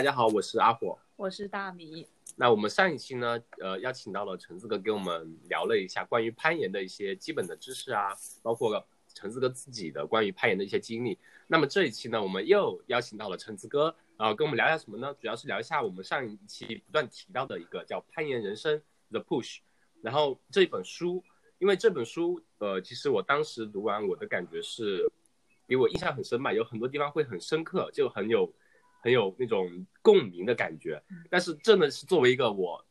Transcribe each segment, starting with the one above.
大家好，我是阿火，我是大米。那我们上一期呢，呃，邀请到了橙子哥给我们聊了一下关于攀岩的一些基本的知识啊，包括橙子哥自己的关于攀岩的一些经历。那么这一期呢，我们又邀请到了橙子哥，啊，跟我们聊一下什么呢？主要是聊一下我们上一期不断提到的一个叫《攀岩人生》The Push。然后这本书，因为这本书，呃，其实我当时读完，我的感觉是，给我印象很深吧，有很多地方会很深刻，就很有。很有那种共鸣的感觉，但是真的是作为一个我，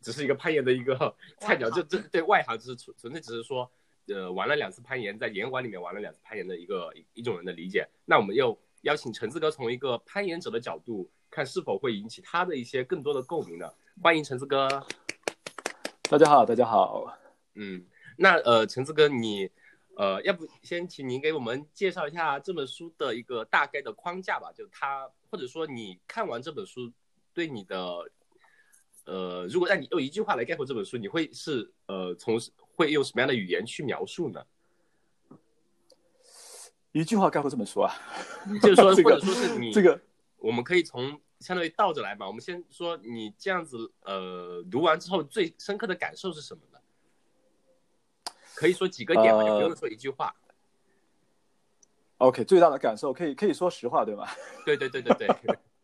只是一个攀岩的一个菜鸟，就这对外行只是纯纯粹只是说，呃，玩了两次攀岩，在岩馆里面玩了两次攀岩的一个一种人的理解。那我们又邀请橙子哥从一个攀岩者的角度看，是否会引起他的一些更多的共鸣呢？欢迎橙子哥。大家好，大家好。嗯，那呃，橙子哥你。呃，要不先请您给我们介绍一下这本书的一个大概的框架吧？就它，或者说你看完这本书，对你的，呃，如果让你用一句话来概括这本书，你会是呃，从会用什么样的语言去描述呢？一句话概括这本书啊，就是说，或者说是你这个，我们可以从相当于倒着来嘛。我们先说你这样子，呃，读完之后最深刻的感受是什么呢？可以说几个点嘛，就不用说一句话。OK，最大的感受可以可以说实话，对吗？对对对对对。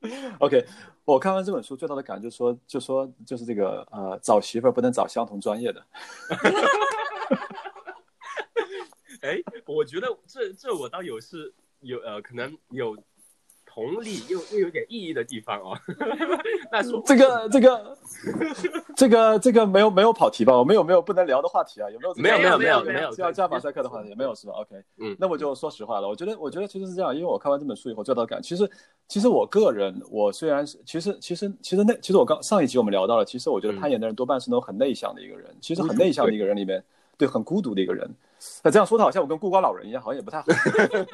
OK，我看完这本书最大的感就是说，就说就是这个呃，找媳妇儿不能找相同专业的。哎，我觉得这这我倒有是有呃，可能有。同理又又有点意义的地方哦，那说这个这个这个这个没有没有跑题吧？我们有没有不能聊的话题啊？有没有？没有没有没有没有叫叫马赛克的话题没有是吧？OK，嗯，那我就说实话了。我觉得我觉得其实是这样，因为我看完这本书以后最大的感，其实其实我个人我虽然是其实其实其实那其实我刚上一集我们聊到了，其实我觉得攀岩的人多半是那种很内向的一个人，其实很内向的一个人里面，对，很孤独的一个人。那这样说的好像我跟孤寡老人一样，好像也不太好。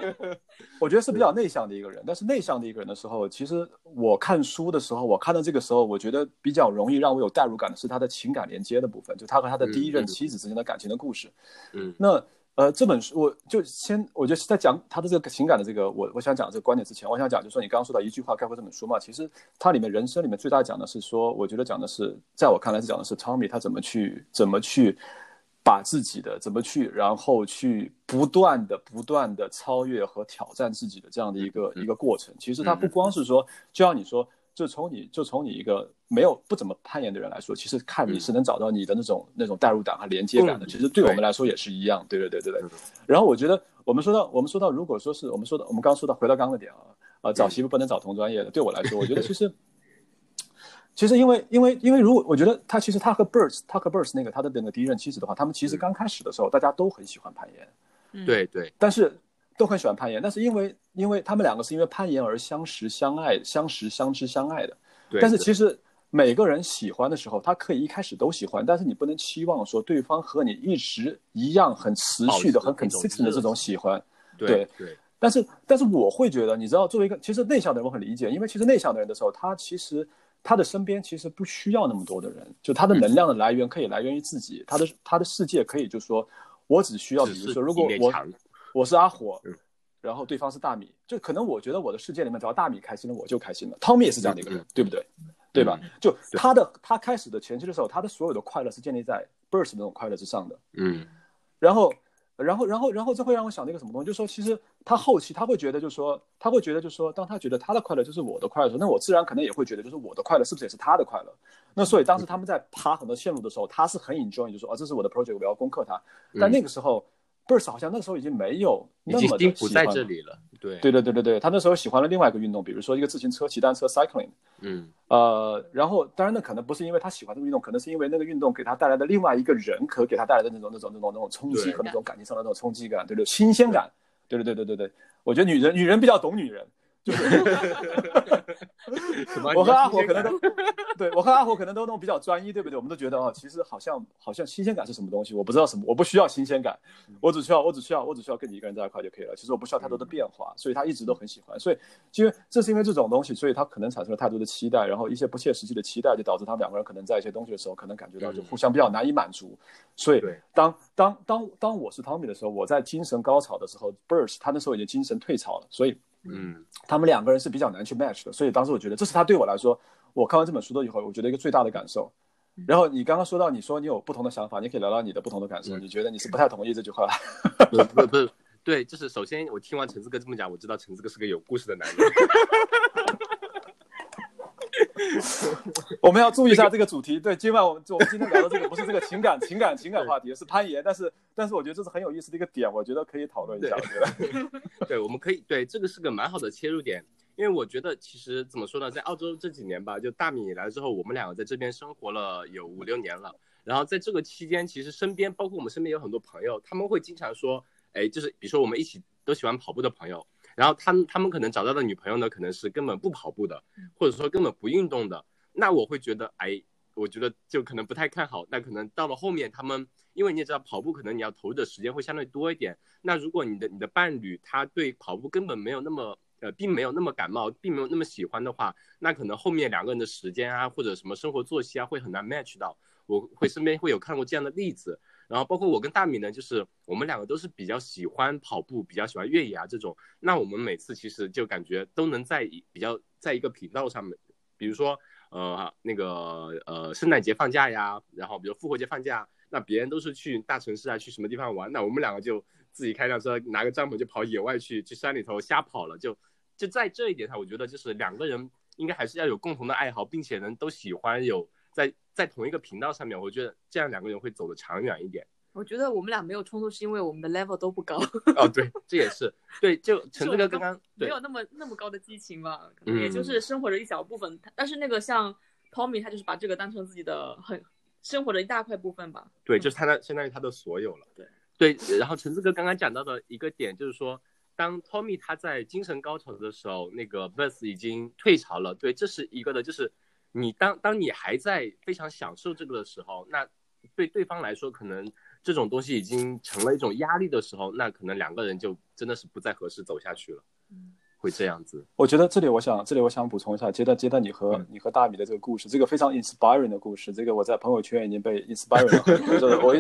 我觉得是比较内向的一个人，但是内向的一个人的时候，其实我看书的时候，我看到这个时候，我觉得比较容易让我有代入感的是他的情感连接的部分，就他和他的第一任妻子之间的感情的故事。嗯，那呃，这本书我就先，我就在讲他的这个情感的这个，我我想讲这个观点之前，我想讲就是说，你刚刚说到一句话概括这本书嘛，其实它里面人生里面最大讲的是说，我觉得讲的是，在我看来是讲的是 Tommy 他怎么去怎么去。把自己的怎么去，然后去不断的、不断的超越和挑战自己的这样的一个一个过程。其实它不光是说，就像你说，就从你就从你一个没有不怎么攀岩的人来说，其实看你是能找到你的那种那种代入感和连接感的。其实对我们来说也是一样。对对对对对。然后我觉得我们说到我们说到，如果说是我们说的，我们刚刚说到回到刚刚的点啊，啊，找媳妇不能找同专业的。对我来说，我觉得其实。其实，因为，因为，因为，如果我觉得他其实他和 Birds，他和 Birds 那个他的那个第一任妻子的话，他们其实刚开始的时候，大家都很喜欢攀岩，对对，但是都很喜欢攀岩，但是因为，因为他们两个是因为攀岩而相识、相爱、相识、相知、相爱的。但是其实每个人喜欢的时候，他可以一开始都喜欢，但是你不能期望说对方和你一直一样很持续的、很 consistent 的这种喜欢。对对。但是，但是我会觉得，你知道，作为一个其实内向的人，我很理解，因为其实内向的人的时候，他其实。他的身边其实不需要那么多的人，就他的能量的来源可以来源于自己，他的他的世界可以就说，我只需要，比如说，如果我我是阿火，然后对方是大米，就可能我觉得我的世界里面只要大米开心了，我就开心了。汤米也是这样的一个人，对不对？对吧？就他的他开始的前期的时候，他的所有的快乐是建立在 burst 那种快乐之上的，嗯，然后。然后，然后，然后，这会让我想到一个什么东西，就是说，其实他后期他会觉得，就是说，他会觉得，就是说，当他觉得他的快乐就是我的快乐的时候，那我自然可能也会觉得，就是我的快乐是不是也是他的快乐？那所以当时他们在爬很多线路的时候，他是很 enjoy，就说，哦，这是我的 project，我要攻克它。但那个时候。Burst 好像那时候已经没有那么的不在这里了，对。对对对对对，他那时候喜欢了另外一个运动，比如说一个自行车、骑单车 （cycling）。嗯，呃，然后当然那可能不是因为他喜欢这个运动，可能是因为那个运动给他带来的另外一个人可给他带来的那种那种那种那种冲击和那种感情上的那种冲击感，对对，新鲜感，对对对对对对，我觉得女人女人比较懂女人。我和阿火可能都，对我和阿火可能都那种比较专一，对不对？我们都觉得哦，其实好像好像新鲜感是什么东西？我不知道什么，我不需要新鲜感，我只需要我只需要我只需要跟你一个人在一块就可以了。其实我不需要太多的变化，所以他一直都很喜欢。所以因为这是因为这种东西，所以他可能产生了太多的期待，然后一些不切实际的期待，就导致他们两个人可能在一些东西的时候，可能感觉到就互相比较难以满足。所以当当当当我是 Tommy 的时候，我在精神高潮的时候，Burst 他那时候已经精神退潮了，所以。嗯，他们两个人是比较难去 match 的，所以当时我觉得这是他对我来说，我看完这本书的以后，我觉得一个最大的感受。然后你刚刚说到，你说你有不同的想法，你可以聊聊你的不同的感受。嗯你觉得你是不太同意这句话？不不不，对，就是首先我听完橙子哥这么讲，我知道橙子哥是个有故事的男人。我们要注意一下这个主题。对，今晚我们我们今天聊的这个不是这个情感情感情感话题，是攀岩。但是但是我觉得这是很有意思的一个点，我觉得可以讨论一下。我觉得 对，我们可以对这个是个蛮好的切入点，因为我觉得其实怎么说呢，在澳洲这几年吧，就大米来之后，我们两个在这边生活了有五六年了。然后在这个期间，其实身边包括我们身边有很多朋友，他们会经常说，哎，就是比如说我们一起都喜欢跑步的朋友，然后他们他们可能找到的女朋友呢，可能是根本不跑步的，或者说根本不运动的。那我会觉得，哎，我觉得就可能不太看好。那可能到了后面，他们因为你也知道，跑步可能你要投入的时间会相对多一点。那如果你的你的伴侣他对跑步根本没有那么呃，并没有那么感冒，并没有那么喜欢的话，那可能后面两个人的时间啊，或者什么生活作息啊，会很难 match 到。我会身边会有看过这样的例子。然后包括我跟大米呢，就是我们两个都是比较喜欢跑步，比较喜欢越野啊这种。那我们每次其实就感觉都能在比较在一个频道上面，比如说。呃，那个呃，圣诞节放假呀，然后比如复活节放假，那别人都是去大城市啊，去什么地方玩，那我们两个就自己开辆车，拿个帐篷就跑野外去，去山里头瞎跑了。就就在这一点上，我觉得就是两个人应该还是要有共同的爱好，并且能都喜欢有在在同一个频道上面，我觉得这样两个人会走得长远一点。我觉得我们俩没有冲突，是因为我们的 level 都不高。哦，对，这也是对，就 陈志哥刚刚没有那么那么高的激情吧，可能也就是生活的一小部分。但是那个像 Tommy，他就是把这个当成自己的很生活的一大块部分吧。对，就是他的相当于他的所有了。对对，然后陈志哥刚刚讲到的一个点就是说，当 Tommy 他在精神高潮的时候，那个 Verse 已经退潮了。对，这是一个的，就是你当当你还在非常享受这个的时候，那对对方来说可能。这种东西已经成了一种压力的时候，那可能两个人就真的是不再合适走下去了，会这样子。我觉得这里我想，这里我想补充一下，接着接着你和、嗯、你和大米的这个故事，这个非常 inspiring 的故事，这个我在朋友圈已经被 inspiring 了。就是我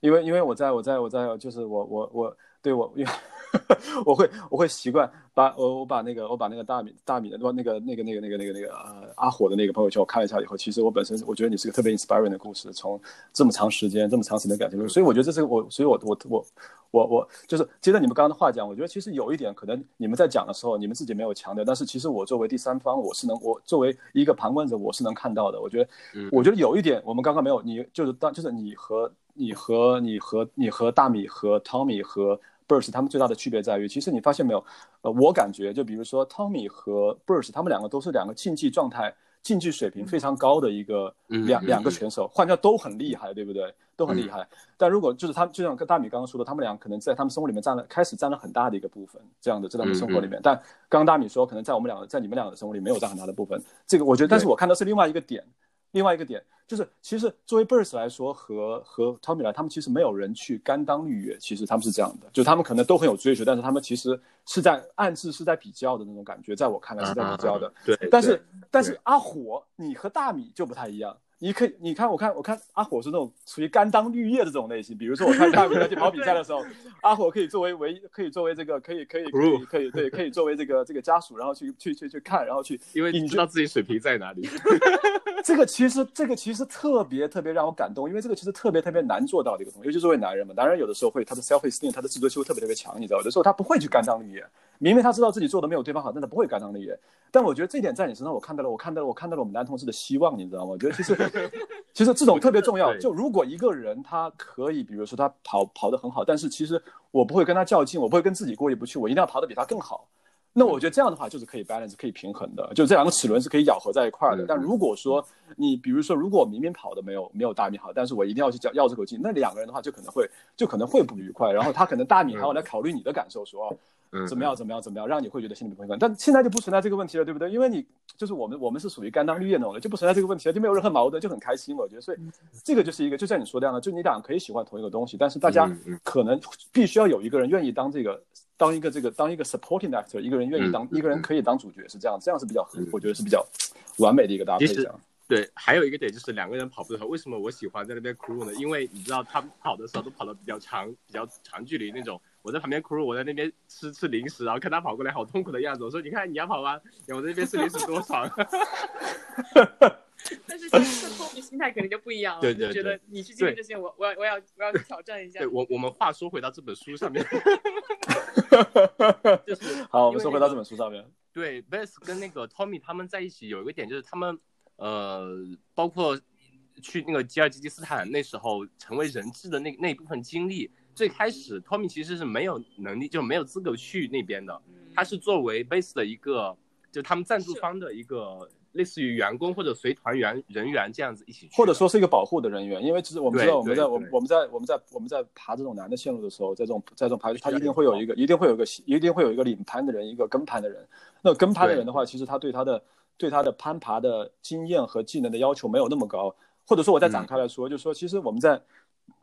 因为因为我在我在我在就是我我我对我因为 我会我会习惯把我我把那个我把那个大米大米的那个那个那个那个那个那个呃阿火的那个朋友圈我看了一下以后，其实我本身我觉得你是个特别 inspiring 的故事，从这么长时间这么长时间感情，所以我觉得这是我，所以我我我我我就是接着你们刚刚的话讲，我觉得其实有一点可能你们在讲的时候，你们自己没有强调，但是其实我作为第三方，我是能我作为一个旁观者，我是能看到的。我觉得，嗯、我觉得有一点我们刚刚没有，你就是当就是你和你和你和你和大米和 Tommy 和 Burst 他们最大的区别在于，其实你发现没有？呃，我感觉就比如说 Tommy 和 Burst 他们两个都是两个竞技状态、竞技水平非常高的一个两两个选手，换掉都很厉害，对不对？都很厉害。但如果就是他，就像跟大米刚刚说的，他们俩可能在他们生活里面占了开始占了很大的一个部分，这样的这样的生活里面。但刚刚大米说，可能在我们两个在你们两个的生活里没有占很大的部分。这个我觉得，但是我看到是另外一个点。另外一个点就是，其实作为 Burst 来说和和 Tommy 来，他们其实没有人去甘当绿叶，其实他们是这样的，就他们可能都很有追求，但是他们其实是在暗自是在比较的那种感觉，在我看来是在比较的。啊、对，但是但是阿火，你和大米就不太一样。你可以，你看，我看，我看阿火是那种属于甘当绿叶的这种类型。比如说，我看大米在去跑比赛的时候，阿火可以作为唯一，可以作为这个，可以，可以，可以，可以，对，可以作为这个这个家属，然后去去去去看，然后去，因为你知道自己水平在哪里。这个其实，这个其实特别特别让我感动，因为这个其实特别特别难做到的一个东西，尤其作为男人嘛，男人有的时候会他的 self esteem，他的自尊心会特别特别强，你知道，有的时候他不会去甘当绿叶，明明他知道自己做的没有对方好，但他不会甘当绿叶。但我觉得这一点在你身上，我看到了，我看到了，我看到了我们男同志的希望，你知道吗？我觉得其实，其实这种特别重要。就如果一个人他可以，比如说他跑跑得很好，但是其实我不会跟他较劲，我不会跟自己过意不去，我一定要跑得比他更好。那我觉得这样的话就是可以 balance，可以平衡的，就这两个齿轮是可以咬合在一块的。但如果说你比如说，如果我明明跑的没有没有大米好，但是我一定要去要要这口气，那两个人的话就可能会就可能会不愉快。然后他可能大米还要来考虑你的感受，说哦怎么样怎么样怎么样，让你会觉得心里不平衡。但现在就不存在这个问题了，对不对？因为你就是我们我们是属于甘当绿叶那种的，就不存在这个问题了，就没有任何矛盾，就很开心。我觉得，所以这个就是一个就像你说的样的，就你俩可以喜欢同一个东西，但是大家可能必须要有一个人愿意当这个。当一个这个当一个 supporting actor，一个人愿意当、嗯、一个人可以当主角，是这样，这样是比较，我觉得是比较完美的一个搭配。这样，对，还有一个点就是两个人跑步的时候，为什么我喜欢在那边 crew 呢？因为你知道他们跑的时候都跑的比较长、比较长距离那种，我在旁边 crew，我在那边吃吃零食，然后看他跑过来好痛苦的样子，我说你看你要跑吗？我在那边吃零食多爽。但是这托比心态肯定就不一样了，对对就觉得你去经历这些，我我要我要我要去挑战一下对。我我们话说回到这本书上面，就是好，我们说回到这本书上面。对 b e s 跟那个 Tommy 他们在一起有一个点就是他们呃，包括去那个吉尔吉斯斯坦那时候成为人质的那那一部分经历，最开始 Tommy 其实是没有能力，就没有资格去那边的，嗯。他是作为 b a s 的一个，就他们赞助方的一个类似于员工或者随团员人员这样子一起去，或者说是一个保护的人员，因为其实我们知道我们在我们我们在我们在我们在爬这种难的线路的时候，在这种在这种爬，他一定会有一个一定会有一个一定会有一个领盘的人，一个跟盘的人。那跟盘的人的话，其实他对他的对他的攀爬的经验和技能的要求没有那么高，或者说我再展开来说，就是说其实我们在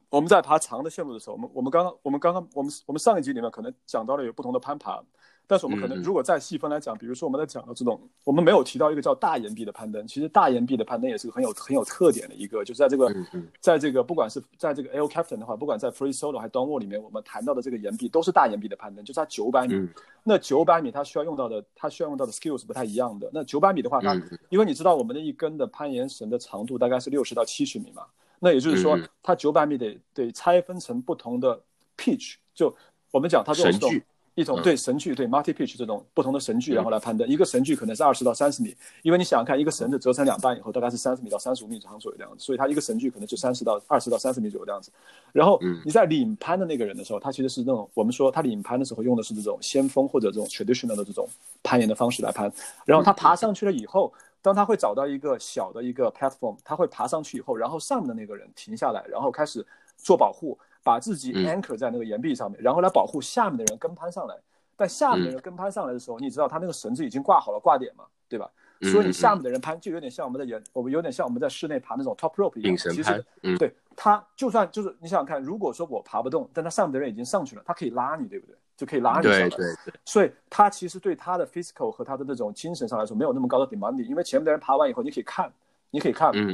我们在爬长的线路的时候，我们我们刚刚我们刚刚我们我们上一集里面可能讲到了有不同的攀爬，但是我们可能如果再细分来讲，比如说我们在讲到这种，我们没有提到一个叫大岩壁的攀登，其实大岩壁的攀登也是个很有很有特点的一个，就是在这个在这个不管是在这个 L Captain 的话，不管在 Free Solo 还是 Downward 里面，我们谈到的这个岩壁都是大岩壁的攀登，就是它九百米。嗯。那九百米它需要用到的，它需要用到的 skill 是不太一样的。那九百米的话，它、嗯因为你知道我们的一根的攀岩绳的长度大概是六十到七十米嘛，那也就是说它九百米得得拆分成不同的 pitch，就我们讲它这种一种嗯对神距对 multi pitch 这种不同的神距，然后来攀登。一个神距可能是二十到三十米，因为你想想看，一个绳子折成两半以后，大概是三十米到三十五米长左右的样子，所以它一个神距可能就三十到二十到三十米左右的样子。然后嗯你在领攀的那个人的时候，他其实是那种我们说他领攀的时候用的是这种先锋或者这种 traditional 的这种攀岩的方式来攀。然后他爬上去了以后，当他会找到一个小的一个 platform，他会爬上去以后，然后上面的那个人停下来，然后开始做保护，把自己嗯 anchor 在那个岩壁上面，然后来保护下面的人跟攀上来。但下面的人跟攀上来的时候，你知道他那个绳子已经挂好了挂点嘛，对吧？嗯所以你下面的人攀就有点像我们在岩，我们有点像我们在室内爬那种 top rope 一样。其实，嗯对他就算就是你想想看，如果说我爬不动，但他上面的人已经上去了，他可以拉你，对不对？就可以拉你上来。对对对，所以他其实对他的 physical 和他的那种精神上来说没有那么高的 demanding，因为前面的人爬完以后，你可以看，你可以看，嗯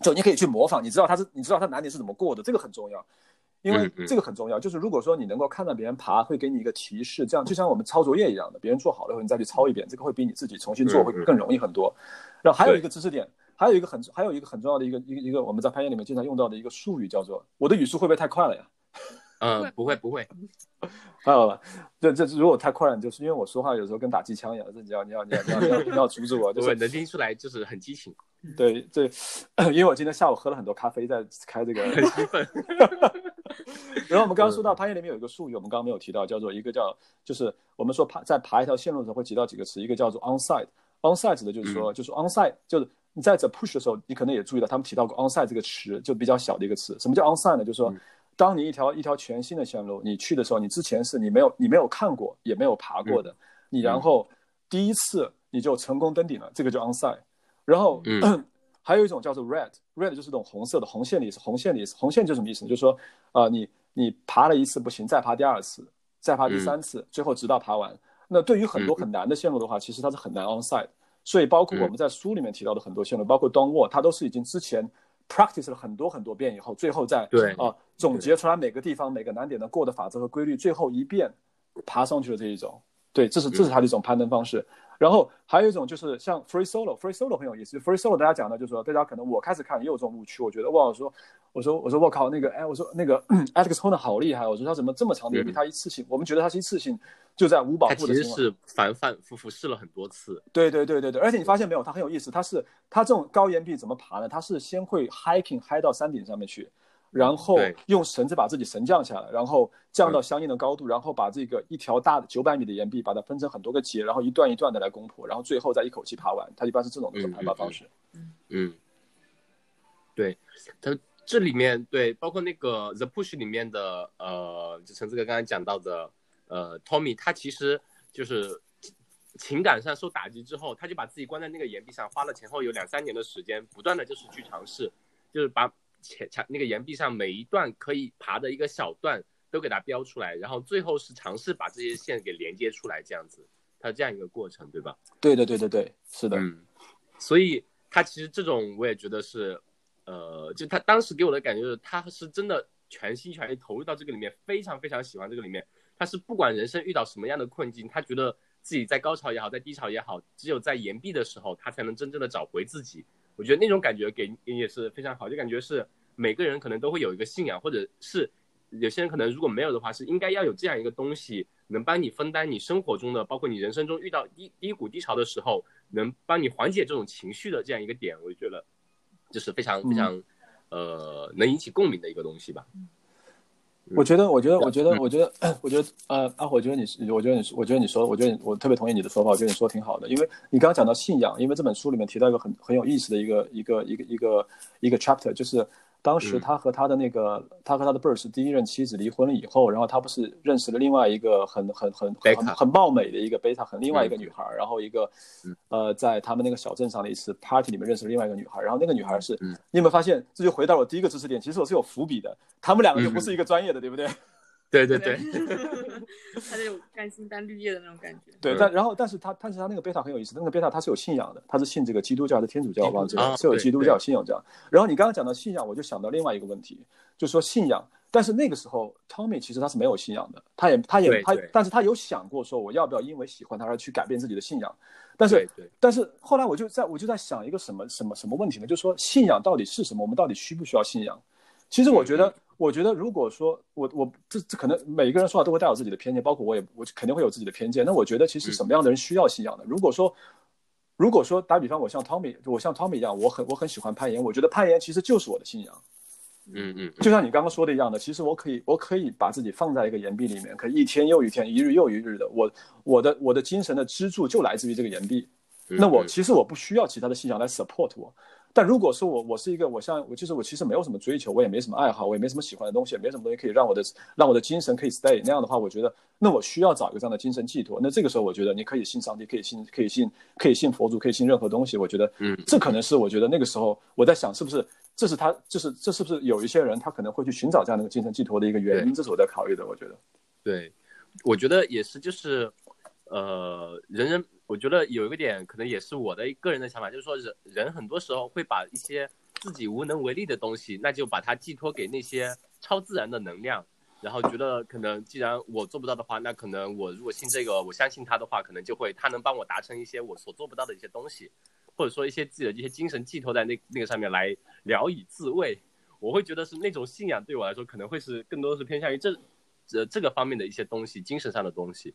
就你可以去模仿，你知道他是你知道他难点是怎么过的，这个很重要。因为这个很重要，就是如果说你能够看到别人爬，会给你一个提示，这样就像我们抄作业一样的，别人做好了以后你再去抄一遍，这个会比你自己重新做会更容易很多。然后还有一个知识点，还有一个很还有一个很重要的一个一个一个我们在攀岩里面经常用到的一个术语叫做我的语速会不会太快了呀？嗯，不会不会，还有吧，这这如果太快了，就是因为我说话有时候跟打机枪一样，这你要你要你要你要你要你要阻止我，就是能听出来就是很激情，对对，因为我今天下午喝了很多咖啡，在开这个。很兴奋。然后我们刚刚说到攀岩里面有一个术语，我们刚刚没有提到，叫做一个叫就是我们说爬在爬一条线路的时候会提到几个词，一个叫做 onside。onside 指的就是说，就是 onside 就是你在这 push 的时候，你可能也注意到他们提到过 onside 这个词，就比较小的一个词。什么叫 onside 呢？就是说，当你一条一条全新的线路你去的时候，你之前是你没有你没有看过也没有爬过的，你然后第一次你就成功登顶了，这个叫 onside。然后，嗯 还有一种叫做 red，red 就是这种红色的红线的意思。红线的意思，红线就是什么意思呢？就是说，呃，你你爬了一次不行，再爬第二次，再爬第三次，最后直到爬完。那对于很多很难的线路的话，其实它是很难 onside。所以包括我们在书里面提到的很多线路，包括 Don Wall，它都是已经之前 practice 了很多很多遍以后，最后再对啊、总结出来每个地方每个难点的过的法则和规律，最后一遍爬上去的这一种。对，这是这是它的一种攀登方式。然后还有一种就是像 free solo，free solo 很有意思。free solo 大家讲的就是说，大家可能我开始看也有这种误区，我觉得哇，我说我说我说我靠，那个哎，我说那个 Alex Honnold 好厉害，我说他怎么这么长的岩壁，嗯他一次性，我们觉得他是一次性就在无保护的情况。其实是反反复复试了很多次，对对对对对，而且你发现没有，他很有意思，他是他这种高岩壁怎么爬呢？他是先会 hiking 嗨到山顶上面去，然后用绳子把自己绳降下来，然后降到相应的高度，然后把这个一条大的九百米的岩壁把它分成很多个节，然后一段一段的来攻破，然后最后再一口气爬完。它一般是这种的嗯攀爬方式。嗯，对，它这里面对，包括那个 The Push 里面的呃，就陈志哥刚才讲到的呃，Tommy，他其实就是情感上受打击之后，他就把自己关在那个岩壁上，花了前后有两三年的时间，不断的就是去尝试，就是把前墙那个岩壁上每一段可以爬的一个小段都给它标出来，然后最后是尝试把这些线给连接出来，这样子，它这样一个过程，对吧？对对对对对，是的。嗯，所以他其实这种我也觉得是，呃，就他当时给我的感觉是，他是真的全心全意投入到这个里面，非常非常喜欢这个里面。他是不管人生遇到什么样的困境，他觉得自己在高潮也好，在低潮也好，只有在岩壁的时候，他才能真正的找回自己。我觉得那种感觉给给也是非常好，就感觉是每个人可能都会有一个信仰，或者是有些人可能如果没有的话，是应该要有这样一个东西，能帮你分担你生活中的，包括你人生中遇到低低谷低潮的时候，能帮你缓解这种情绪的这样一个点。我就觉得就是非常非常呃能引起共鸣的一个东西吧。我觉得，我觉得，我觉得，我觉得，我觉得，呃，阿火，我觉得你是，我觉得你是，我觉得你说，我觉得我特别同意你的说法，我觉得你说的挺好的，因为你刚刚讲到信仰，因为这本书里面提到一个很很有意思的一个一个一个一个一个 chapter，就是。当时他和他的那个，他和他的 Bird 第一任妻子离婚了以后，然后他不是认识了另外一个很很很很很貌美的一个贝塔，很另外一个女孩，然后一个，呃，在他们那个小镇上的一次 party 里面认识了另外一个女孩，然后那个女孩是，你有没有发现，这就回到我第一个知识点，其实我是有伏笔的，他们两个就不是一个专业的，对不对？对对对，他那种甘心当绿叶的那种感觉。对，但然后，但是他，但是他那个贝塔很有意思，那个贝塔他是有信仰的，他是信这个基督教还是天主教，我忘记了，是有基督教信仰这样。然后你刚刚讲到信仰，我就想到另外一个问题，就是说信仰，但是那个时候 Tommy 其实他是没有信仰的，他也，他也，他，但是他有想过说我要不要因为喜欢他而去改变自己的信仰，但是，但是后来我就在我就在想一个什么什么什么问题呢？就是说信仰到底是什么？我们到底需不需要信仰？其实我觉得。我觉得，如果说我我这这可能每一个人说话都会带有自己的偏见，包括我也我肯定会有自己的偏见。那我觉得，其实什么样的人需要信仰呢？如果说，如果说打比方，我像 Tommy，我像 Tommy 一样，我很我很喜欢攀岩，我觉得攀岩其实就是我的信仰。嗯嗯，就像你刚刚说的一样的，其实我可以我可以把自己放在一个岩壁里面，可以一天又一天，一日又一日的，我我的我的精神的支柱就来自于这个岩壁。那我其实我不需要其他的信仰来 support 我。但如果说我我是一个我像我就是我其实没有什么追求，我也没什么爱好，我也没什么喜欢的东西，也没什么东西可以让我的让我的精神可以 stay 那样的话，我觉得那我需要找一个这样的精神寄托。那这个时候，我觉得你可以信上帝，可以信可以信可以信佛祖，可以信任何东西。我觉得，嗯，这可能是我觉得那个时候我在想，是不是这是他就是这是不是有一些人他可能会去寻找这样的一个精神寄托的一个原因？这是我在考虑的。我觉得，对，我觉得也是，就是呃，人人我觉得有一个点，可能也是我的个人的想法，就是说人人很多时候会把一些自己无能为力的东西，那就把它寄托给那些超自然的能量，然后觉得可能既然我做不到的话，那可能我如果信这个，我相信他的话，可能就会他能帮我达成一些我所做不到的一些东西，或者说一些自己的这些精神寄托在那那个上面来聊以自慰。我会觉得是那种信仰对我来说，可能会是更多是偏向于这这这个方面的一些东西，精神上的东西，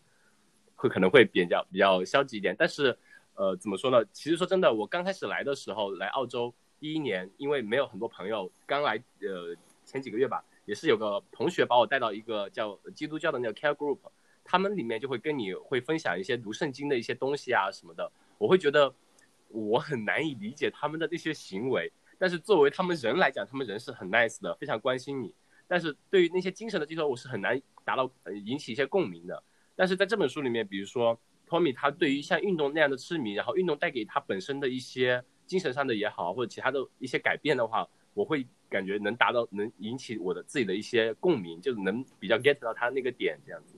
会可能会比较比较消极一点。但是呃，怎么说呢？其实说真的，我刚开始来的时候来澳洲。一一年，因为没有很多朋友，刚来，呃，前几个月吧，也是有个同学把我带到一个叫基督教的那个 care group，他们里面就会跟你会分享一些读圣经的一些东西啊什么的，我会觉得我很难以理解他们的那些行为，但是作为他们人来讲，他们人是很 nice 的，非常关心你，但是对于那些精神的寄托，我是很难达到引起一些共鸣的。但是在这本书里面，比如说 Tommy 他对于像运动那样的痴迷，然后运动带给他本身的一些。精神上的也好，或者其他的一些改变的话，我会感觉能达到，能引起我的自己的一些共鸣，就是能比较 get 到他那个点这样子。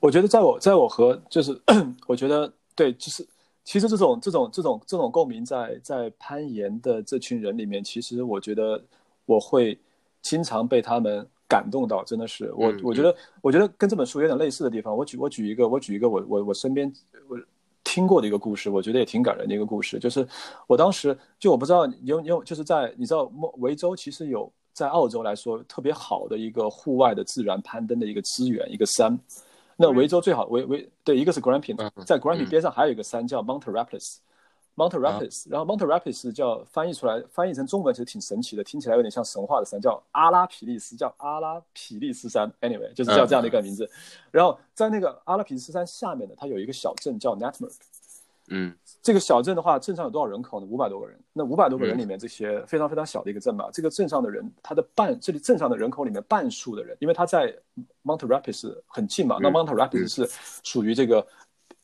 我觉得在我在我和就是，我觉得对，就是其实这种这种这种这种共鸣，在在攀岩的这群人里面，其实我觉得我会经常被他们感动到，真的是我我觉得我觉得跟这本书有点类似的地方。我举我举一个我举一个我我我身边我。听过的一个故事，我觉得也挺感人的一个故事，就是我当时就我不知道有有就是在你知道维州其实有在澳洲来说特别好的一个户外的自然攀登的一个资源，一个山。那维州最好维维对一个是 Grampian，在 Grampian 边上还有一个山叫 Mount Rapids。Mount Rapids，然后 Mount Rapids 叫翻译出来，翻译成中文其实挺神奇的，听起来有点像神话的山，叫阿拉皮利斯，叫阿拉皮利斯山。Anyway，就是叫这样的一个名字。然后在那个阿拉皮利斯山下面呢，它有一个小镇叫 Netmer。嗯，这个小镇的话，镇上有多少人口呢？五百多个人。那五百多个人里面，这些非常非常小的一个镇嘛，这个镇上的人，他的半这里镇上的人口里面半数的人，因为他在 Mount Rapids 很近嘛，那 Mount Rapids 是属于这个。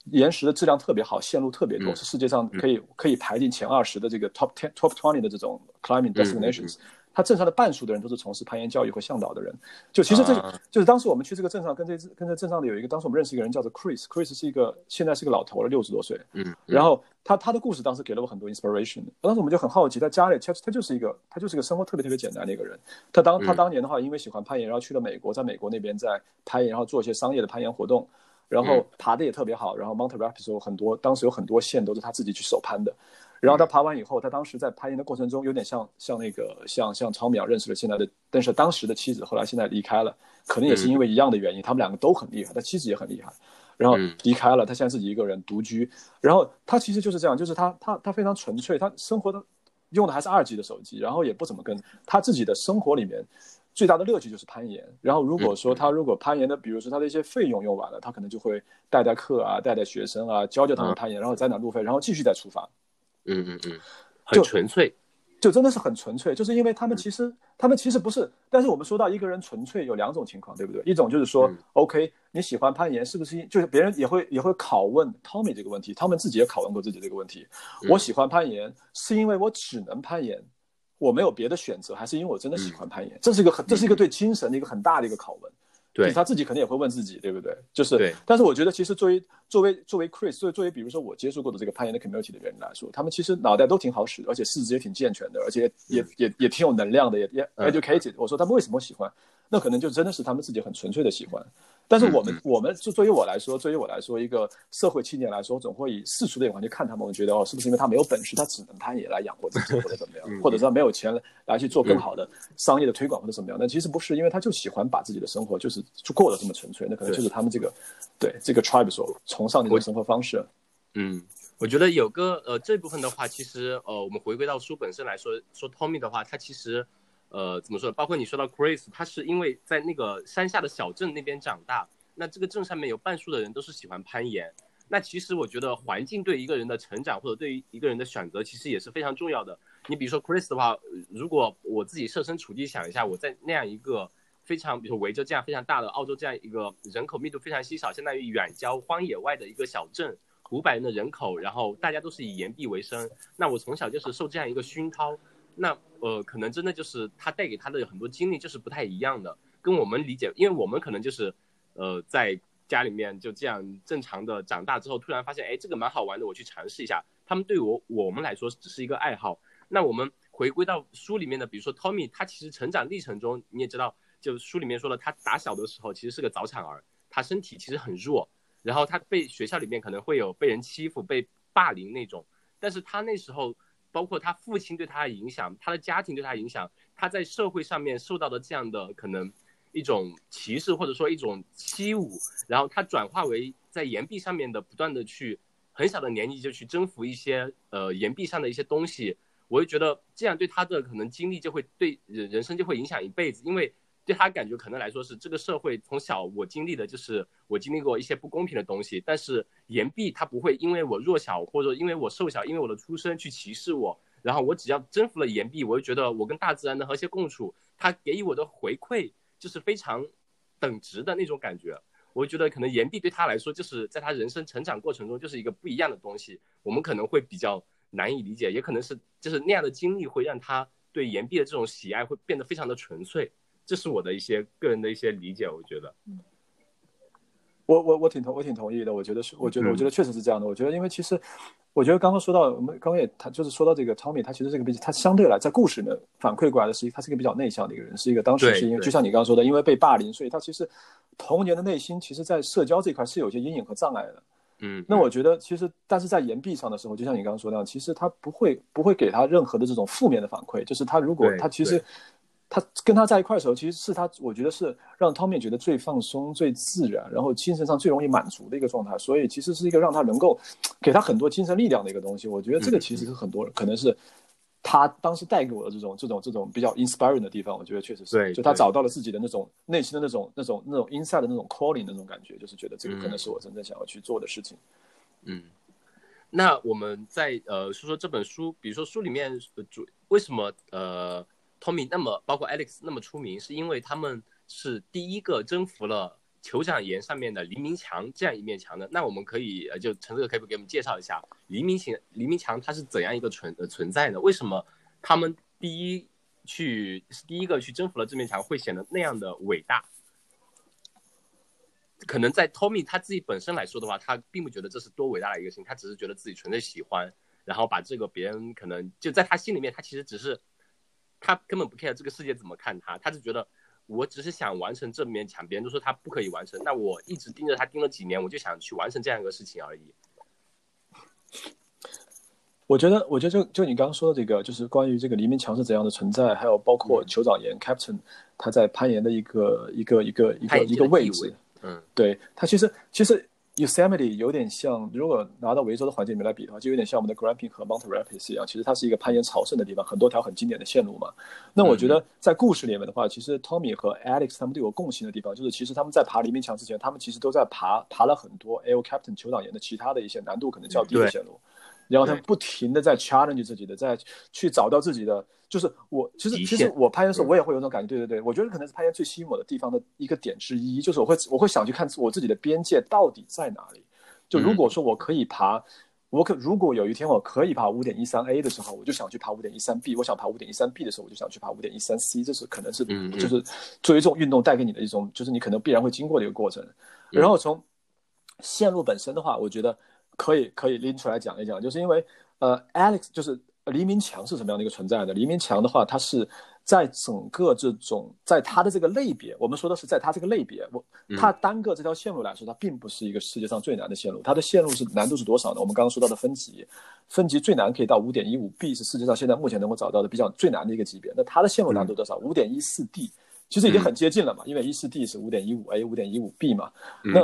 岩石的质量特别好，线路特别多，是世界上可以可以排进前二十的这个 top ten top twenty 的这种 climbing destinations。他镇上的半数的人都是从事攀岩教育和向导的人。就其实这啊就是当时我们去这个镇上，跟这跟这镇上的有一个，当时我们认识一个人叫做 Chris，Chris 是一个现在是个老头了，六十多岁。嗯，然后他他的故事当时给了我很多 inspiration。当时我们就很好奇，在家里他他就是一个他就是一个生活特别特别简单的一个人。他当他嗯当年的话，因为喜欢攀岩，然后去了美国，在美国那边在攀岩，然后做一些商业的攀岩活动，然后嗯爬的也特别好。然后 Mount Rapids 有很多，当时有很多线都是他自己去手攀的。然后他爬完以后，他当时在攀岩的过程中，有点像像那个像像超淼认识了现在的，但是当时的妻子后来现在离开了，可能也是因为一样的原因，他们两个都很厉害，他妻子也很厉害，然后嗯离开了，他现在自己一个人独居，然后他其实就是这样，就是他他他非常纯粹，他生活的用的还是二 G 的手机，然后也不怎么跟他自己的生活里面。最大的乐趣就是攀岩，然后如果说他如果攀岩的，比如说他的一些费用用完了，他可能就会带带课啊，带带学生啊，教教他们嗯攀岩，然后攒点路费，然后继续再出发。嗯嗯嗯，很就纯粹。就真的是很纯粹，就是因为他们其实他们其实不是，但是我们说到一个人纯粹有两种情况，对不对？一种就是说、嗯 o k 你喜欢攀岩，是不是因？就是别人也会也会拷问 Tommy 这个问题，他们自己也拷问过自己这个问题。嗯我喜欢攀岩，是因为我只能攀岩，我没有别的选择，还是因为我真的喜欢攀岩？这是一个很这是一个对精神的一个很大的一个拷问。就对是他自己肯定也会问自己，对不对？就是，对但是我觉得，其实作为作为作为 Chris，作为作为比如说我接触过的这个攀岩的 community 的人来说，他们其实脑袋都挺好使的，而且四肢也挺健全的，而且也、也也也挺有能量的，也也嗯 educated。我说他们为什么喜欢？那可能就真的是他们自己很纯粹的喜欢。但是我们、我们就作为我来说，作为我来说，一个社会青年来说，总会以世俗的眼光去看他们，我觉得哦，是不是因为他没有本事，他只能攀岩来养活自己，或者怎么样，或者是他没有钱来去做更好的商业的推广或者怎么样？但其实不是，因为他就喜欢把自己的生活就是就过得这么纯粹，那可能就是他们这个对这个 tribe 所崇尚的一种生活方式。嗯，我觉得有个呃这部分的话，其实呃我们回归到书本身来说，说 Tommy 的话，他其实呃怎么说？包括你说到 Chris，他是因为在那个山下的小镇那边长大，那这个镇上面有半数的人都是喜欢攀岩。那其实我觉得环境对一个人的成长或者对于一个人的选择，其实也是非常重要的。你比如说 Chris 的话，如果我自己设身处地想一下，我在那样一个非常，比如说维州这样非常大的澳洲这样一个人口密度非常稀少，相当于远郊荒野外的一个小镇，五百人的人口，然后大家都是以岩壁为生。那我从小就是受这样一个熏陶，那呃，可能真的就是他带给他的很多经历就是不太一样的，跟我们理解，因为我们可能就是呃在家里面就这样正常的长大之后，突然发现哎这个蛮好玩的，我去尝试一下。他们对我我们来说只是一个爱好。那我们回归到书里面的，比如说 Tommy，他其实成长历程中你也知道，就书里面说了，他打小的时候其实是个早产儿，他身体其实很弱，然后他被学校里面可能会有被人欺负、被霸凌那种，但是他那时候包括他父亲对他的影响，他的家庭对他的影响，他在社会上面受到的这样的可能一种歧视或者说一种欺侮，然后他转化为在岩壁上面的不断的去很小的年纪就去征服一些呃岩壁上的一些东西，我就觉得这样对他的可能经历就会对人人生就会影响一辈子，因为对他感觉可能来说是这个社会从小我经历的就是我经历过一些不公平的东西，但是岩壁它不会因为我弱小或者因为我瘦小，因为我的出身去歧视我，然后我只要征服了岩壁，我就觉得我跟大自然的和谐共处，它给予我的回馈就是非常等值的那种感觉。我觉得可能岩壁对他来说，就是在他人生成长过程中，就是一个不一样的东西。我们可能会比较难以理解，也可能是就是那样的经历会让他对岩壁的这种喜爱会变得非常的纯粹。这是我的一些个人的一些理解，我觉得。我我我挺同我挺同意的，我觉得是，我觉得嗯我觉得确实是这样的。我觉得因为其实，我觉得刚刚说到我们刚刚也他就是说到这个 Tommy，他其实这个比他相对来在故事里面反馈过来的是，他是一个比较内向的一个人，是一个当时是因为就像你刚刚说的，因为被霸凌，所以他其实童年的内心其实在社交这块是有些阴影和障碍的。嗯，那我觉得其实，但是在岩壁上的时候，就像你刚刚说那样，其实他不会不会给他任何的这种负面的反馈，就是他如果他其实对他跟他在一块的时候，其实是他我觉得是让 Tommy 觉得最放松、最自然，然后精神上最容易满足的一个状态，所以其实是一个让他能够给他很多精神力量的一个东西。我觉得这个其实是很多人可能是。他当时带给我的这种、这种、这种比较 inspiring 的地方，我觉得确实是，就他找到了自己的那种内心的那种、那种、那种 inside 的那种 calling 的那种感觉，就是觉得这个可能是我真正想要去做的事情。嗯，那我们在呃说说这本书，比如说书里面呃主为什么呃 Tommy 那么包括 Alex 那么出名，是因为他们是第一个征服了酋长岩上面的黎明墙这样一面墙的。那我们可以呃就陈这个可以不给我们介绍一下黎明墙黎明墙它是怎样一个存呃存在呢？为什么他们第一去是第一个去征服了这面墙，会显得那样的伟大。可能在 Tommy 他自己本身来说的话，他并不觉得这是多伟大的一个事情，他只是觉得自己纯粹喜欢，然后把这个别人可能就在他心里面，他其实只是他根本不 care 这个世界怎么看他，他就觉得我只是想完成这面墙，别人都说他不可以完成，那我一直盯着他盯了几年，我就想去完成这样一个事情而已。我觉得，我觉得就就你刚刚说的这个，就是关于这个黎明墙是怎样的存在，还有包括酋长岩 Captain 他在攀岩的一个一个一个一个一个位置。嗯，对，他其实其实 Yosemite 有点像，如果拿到维州的环境里面来比的话，就有点像我们的 Grampian 和 Mount Rapids 一样，其实它是一个攀岩朝圣的地方，很多条很经典的线路嘛。那我觉得在故事里面的话，其实 Tommy 和 Alex 他们都有共性的地方，就是其实他们在爬黎明墙之前，他们其实都在爬爬了很多 L Captain 酋长岩的其他的一些难度可能较低的线路。然后他不停的在 challenge 自己的，在去找到自己的，就是我其实其实我攀岩的时候，我也会有种感觉，对对对，我觉得可能是攀岩最吸引我的地方的一个点之一，就是我会我会想去看我自己的边界到底在哪里。就如果说我可以爬，我可如果有一天我可以爬五点一三 A 的时候，我就想去爬五点一三 B；我想爬五点一三 B 的时候，我就想去爬五点一三 C。这是可能是就是作为这种运动带给你的一种，就是你可能必然会经过的一个过程。然后从线路本身的话，我觉得。可以可以拎出来讲一讲，就是因为呃，Alex 就是黎明墙是什么样的一个存在的？黎明墙的话，它是在整个这种在它的这个类别，我们说的是在它这个类别，我它单个这条线路来说，它并不是一个世界上最难的线路。它的线路是难度是多少呢？我们刚刚说到的分级，分级最难可以到五点一五 B，是世界上现在目前能够找到的比较最难的一个级别。那它的线路难度多少？五点一四 D，其实已经很接近了嘛，因为一四 D 是五点一五 A，五点一五 B 嘛。那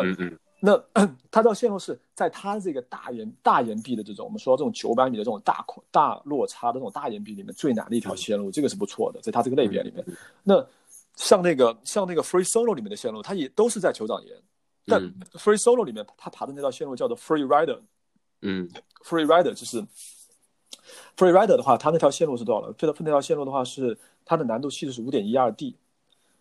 那它这线路是在它这个大岩大岩壁的这种，我们说这种九百米的这种大大落差的这种大岩壁里面最难的一条线路，这个是不错的，在它这个类别里面。那像那个像那个 Free Solo 里面的线路，它也都是在酋长岩，但 Free Solo 里面它爬的那条线路叫做 Free Rider，嗯，Free Rider 就是 Free Rider 的话，它那条线路是多少了？这条那条线路的话是它的难度系数是五点一二 D，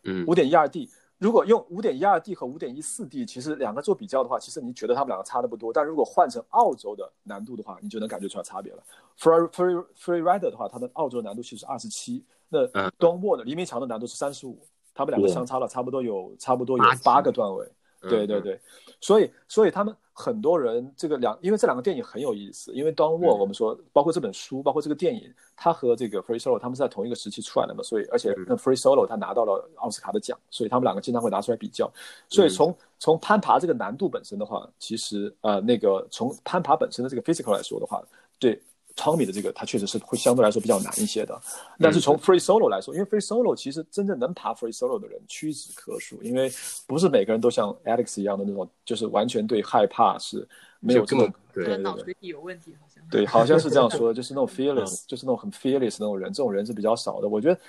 嗯，五点一二 D。如果用五点一二 D 和五点一四 D，其实两个做比较的话，其实你觉得他们两个差的不多。但如果换成澳洲的难度的话，你就能感觉出来差别了。Free Free Free Rider 的话，它的澳洲难度其实是二十七，那 Don 的黎明桥的难度是三十五，他们两个相差了差不多有差不多有八个段位。对对对，所以所以他们很多人这个两，因为这两个电影很有意思，因为 Don Wall 我们说，包括这本书，包括这个电影，它和这个 Free Solo 他们是在同一个时期出来的嘛，所以而且那 Free Solo 他拿到了奥斯卡的奖，所以他们两个经常会拿出来比较。所以从从攀爬这个难度本身的话，其实呃那个从攀爬本身的这个 physical 来说的话，对。Tommy 的这个，它确实是会相对来说比较难一些的。但是从 Free Solo 来说，因为 Free Solo 其实真正能爬 Free Solo 的人屈指可数，因为不是每个人都像 Alex 一样的那种，就是完全对害怕是没有这么对对对，有问题好像对，好像是这样说，就是那种 fearless，就是那种很 fearless 那种人，这种人是比较少的。我觉得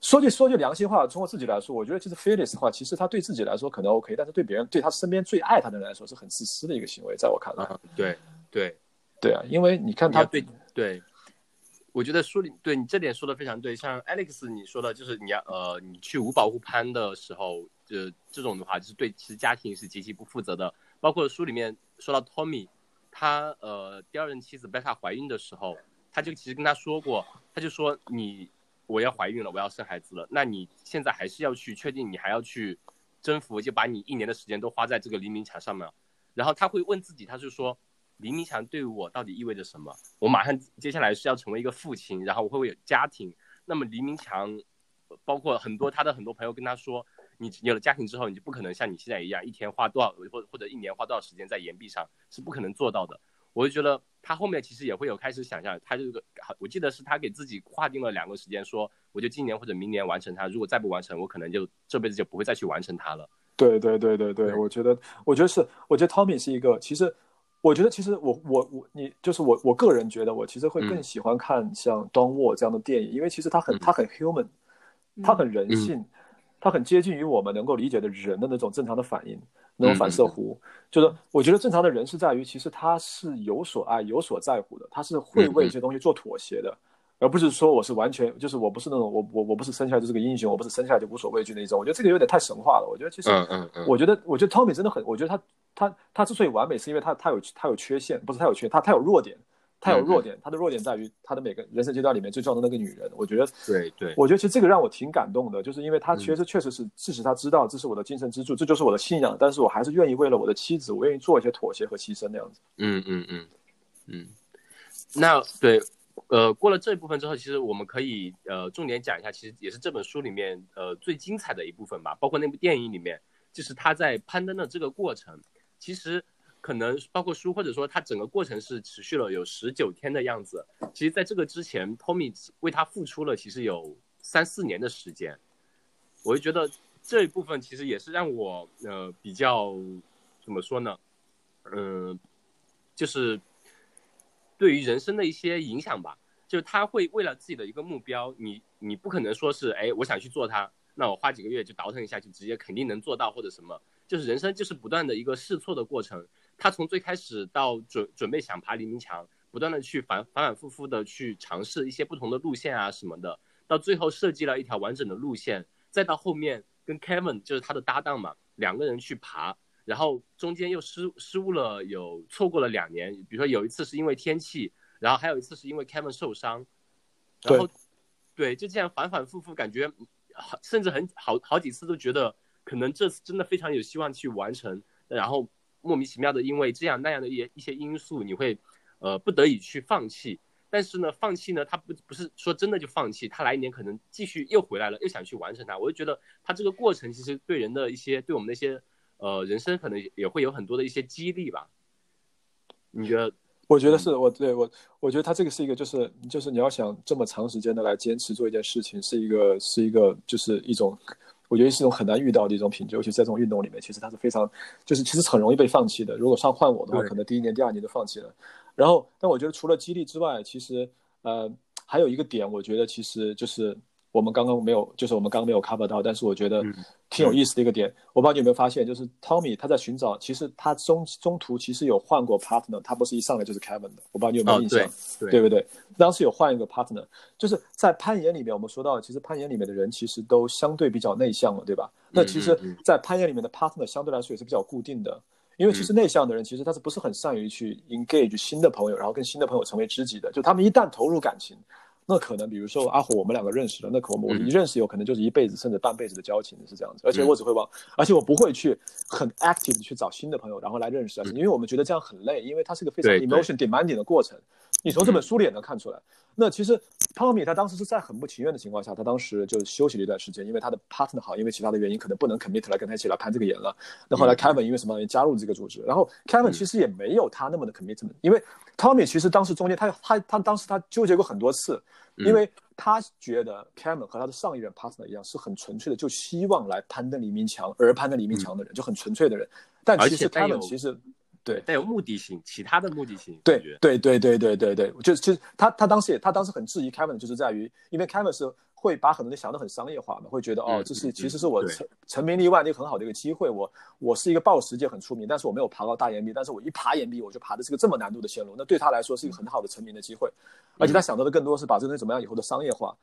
说句说句良心话，从我自己来说，我觉得其实 fearless 的话，其实他对自己来说可能 OK，但是对别人，对他身边最爱他的人来说是很自私的一个行为，在我看来。对对对啊，因为你看他对对。我觉得书里对你这点说的非常对，像 Alex 你说的，就是你要呃，你去无保护攀的时候，呃这种的话，就是对其实家庭是极其不负责的。包括书里面说到 Tommy，他呃第二任妻子贝卡怀孕的时候，他就其实跟他说过，他就说你我要怀孕了，我要生孩子了，那你现在还是要去确定你还要去征服，就把你一年的时间都花在这个黎明墙上面。然后他会问自己，他就说。黎明墙对我到底意味着什么？我马上接下来是要成为一个父亲，然后我会有家庭。那么黎明墙，包括很多他的很多朋友跟他说，你有了家庭之后，你就不可能像你现在一样，一天花多少或或者一年花多少时间在岩壁上，是不可能做到的。我就觉得他后面其实也会有开始想象，他这个我记得是他给自己划定了两个时间，说我就今年或者明年完成它，如果再不完成，我可能就这辈子就不会再去完成它了。对对对对对，我觉得我觉得是，我觉得 Tommy 是 一个其实。我觉得其实我我我你就是我我个人觉得我其实会更喜欢看像《Don Wall》这样的电影，因为其实它很它很 human，它很人性，它很接近于我们能够理解的人的那种正常的反应，那种反射弧。就是我觉得正常的人是在于，其实他是有所爱、有所在乎的，他是会为一些东西做妥协的。而不是说我是完全就是我不是那种我我我不是生下来就是个英雄，我不是生下来就无所畏惧那一种。我觉得这个有点太神话了。我觉得其实，嗯嗯嗯，我觉得我觉得 Tommy 真的很，我觉得他他他之所以完美，是因为他他有他有缺陷，不是他有缺，他他有弱点，他有弱点，他的弱点在于他的每个人生阶段里面最重要的那个女人。我觉得，对对，我觉得其实这个让我挺感动的，就是因为他确实确实是，即使他知道这是我的精神支柱，这就是我的信仰，但是我还是愿意为了我的妻子，我愿意做一些妥协和牺牲那样子。嗯嗯嗯嗯，那对。呃，过了这一部分之后，其实我们可以呃重点讲一下，其实也是这本书里面呃最精彩的一部分吧。包括那部电影里面，就是他在攀登的这个过程，其实可能包括书或者说他整个过程是持续了有十九天的样子。其实在这个之前，Tommy 为他付出了其实有三四年的时间。我就觉得这一部分其实也是让我呃比较怎么说呢？嗯，就是。对于人生的一些影响吧，就是他会为了自己的一个目标，你你不可能说是哎，我想去做它，那我花几个月就倒腾一下，就直接肯定能做到或者什么，就是人生就是不断的一个试错的过程。他从最开始到准准备想爬黎明墙，不断的去反反反复复的去尝试一些不同的路线啊什么的，到最后设计了一条完整的路线，再到后面跟 Kevin 就是他的搭档嘛，两个人去爬。然后中间又失失误了，有错过了两年。比如说有一次是因为天气，然后还有一次是因为 Kevin 受伤，然后对，就这样反反复复，感觉甚至很好好几次都觉得可能这次真的非常有希望去完成，然后莫名其妙的因为这样那样的一些一些因素，你会呃不得已去放弃。但是呢，放弃呢，他不不是说真的就放弃，他来年可能继续又回来了，又想去完成它。我就觉得他这个过程其实对人的一些对我们那些。呃，人生可能也会有很多的一些激励吧？你觉得？我觉得是我对我，我觉得他这个是一个，就是就是你要想这么长时间的来坚持做一件事情，是一个是一个就是一种，我觉得是一种很难遇到的一种品质，尤其在这种运动里面，其实它是非常就是其实很容易被放弃的。如果上换我的话，可能第一年、第二年就放弃了。然后，但我觉得除了激励之外，其实呃还有一个点，我觉得其实就是。我们刚刚没有，就是我们刚刚没有 cover 到，但是我觉得挺有意思的一个点。我不知道你有没有发现，就是 Tommy 他在寻找，其实他中中途其实有换过 partner，他不是一上来就是 Kevin 的。我不知道你有没有印象，对不对？当时有换一个 partner，就是在攀岩里面，我们说到，其实攀岩里面的人其实都相对比较内向了，对吧？那其实，在攀岩里面的 partner 相对来说也是比较固定的，因为其实内向的人其实他是不是很善于去 engage 新的朋友，然后跟新的朋友成为知己的？就他们一旦投入感情。那可能，比如说阿虎，我们两个认识了，那可我们我们一认识有可能就是一辈子甚至半辈子的交情是这样子，而且我只会往，而且我不会去很 active 的去找新的朋友，然后来认识，因为我们觉得这样很累，因为它是一个非常 emotion demanding 的过程。你从这本书里也能看出来。那其实汤米他当时是在很不情愿的情况下，他当时就休息了一段时间，因为他的 partner 好，因为其他的原因可能不能 commit 来跟他一起来攀这个岩了。那后来 Kevin 因为什么原因加入这个组织？然后 Kevin 其实也没有他那么的 commitment，因为 Tommy 其实当时中间他他他当时他纠结过很多次，因为他觉得 Kevin 和他的上一任 partner 一样是很纯粹的，就希望来攀登黎明墙而攀登黎明墙的人，就很纯粹的人。但其实 Kevin 其实。对，带有目的性，其他的目的性。对，对，对，对，对，对，对，就其实他他当时也他当时很质疑 Kevin，就是在于，因为 Kevin 是会把很多东西想得很商业化嘛，会觉得哦，这是其实是我成成名立万的一个很好的一个机会。我我是一个暴食界很出名，但是我没有爬到大岩壁，但是我一爬岩壁，我就爬的是个这么难度的线路，那对他来说是一个很好的成名的机会，而且他想到的更多是把这个东西怎么样以后的商业化。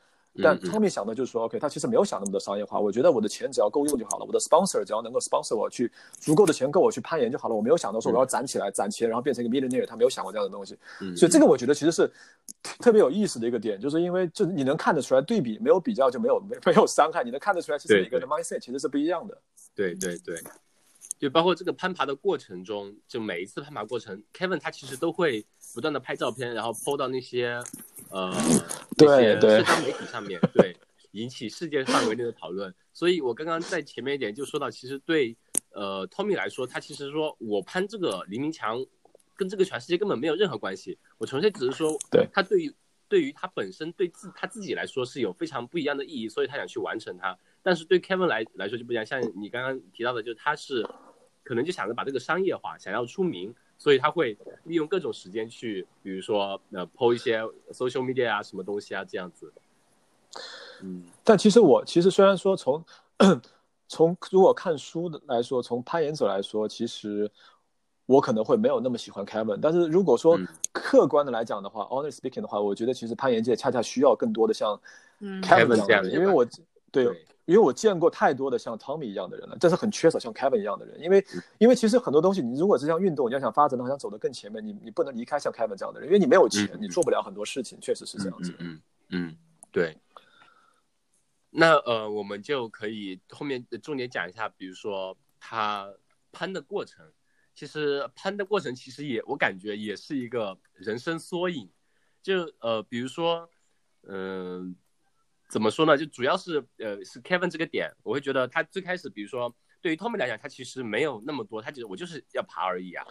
但后面想的就是说，OK，他其实没有想那么多商业化。我觉得我的钱只要够用就好了，我的 sponsor 只要能够 sponsor 我去足够的钱够我去攀岩就好了。我没有想到说我要攒起来攒钱，然后变成一个 millionaire，他没有想过这样的东西。所以这个我觉得其实是特别有意思的一个点，就是因为就是你能看得出来对比，没有比较就没有没没有伤害，你能看得出来其实每个人的 mindset 其实是不一样的。对对对，就包括这个攀爬的过程中，就每一次攀爬过程，Kevin 他其实都会不断的拍照片，然后 po 到那些。呃，对对，社交媒体上面对引起世界范围内的讨论，所以我刚刚在前面一点就说到，其实对呃 Tommy 来说，他其实说我攀这个黎明墙，跟这个全世界根本没有任何关系，我纯粹只是说，对他对于对于他本身对自他自己来说是有非常不一样的意义，所以他想去完成它。但是对 Kevin 来来说就不一样，像你刚刚提到的，就是他是可能就想着把这个商业化，想要出名。所以他会利用各种时间去，比如说呃，po 一些 social media 啊，什么东西啊，这样子。嗯，但其实我其实虽然说从 从如果看书的来说，从攀岩者来说，其实我可能会没有那么喜欢 Kevin。但是如果说客观的来讲的话，honest speaking 的话，我觉得其实攀岩界恰恰需要更多的像 Kevin 这样的，因为我对，因为我见过太多的像 Tommy 一样的人了，但是很缺少像 Kevin 一样的人。因为，因为其实很多东西，你如果是像运动你要想发展的话，想走得更前面，你你不能离开像 Kevin 这样的人，因为你没有钱，你做不了很多事情，确实是这样子。嗯嗯，对。那呃，我们就可以后面重点讲一下，比如说他攀的过程。其实攀的过程，其实也我感觉也是一个人生缩影。就呃，比如说，嗯。怎么说呢？就主要是呃是 Kevin 这个点，我会觉得他最开始，比如说对于 Tommy 来讲，他其实没有那么多，他觉得我就是要爬而已啊，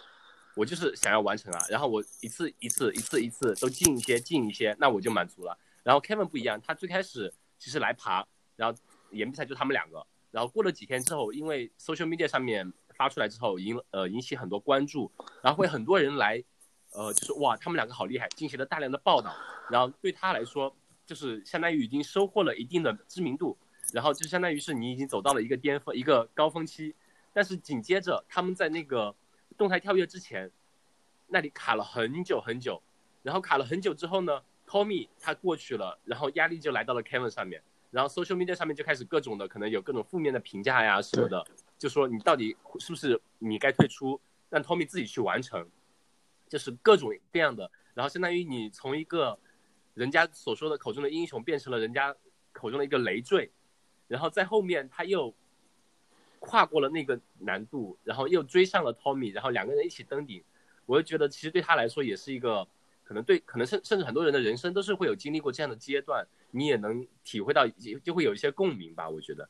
我就是想要完成啊，然后我一次一次一次一次都进一些进一些，那我就满足了。然后 Kevin 不一样，他最开始其实来爬，然后岩壁赛就他们两个，然后过了几天之后，因为 social media 上面发出来之后引呃引起很多关注，然后会很多人来，呃就是哇他们两个好厉害，进行了大量的报道，然后对他来说。就是相当于已经收获了一定的知名度，然后就相当于是你已经走到了一个巅峰、一个高峰期，但是紧接着他们在那个动态跳跃之前，那里卡了很久很久，然后卡了很久之后呢，Tommy 他过去了，然后压力就来到了 Kevin 上面，然后 social media 上面就开始各种的可能有各种负面的评价呀什么的，就说你到底是不是你该退出，让 Tommy 自己去完成，就是各种各样的，然后相当于你从一个。人家所说的口中的英雄变成了人家口中的一个累赘，然后在后面他又跨过了那个难度，然后又追上了 Tommy，然后两个人一起登顶。我就觉得其实对他来说也是一个可能对可能甚甚至很多人的人生都是会有经历过这样的阶段，你也能体会到就会有一些共鸣吧，我觉得。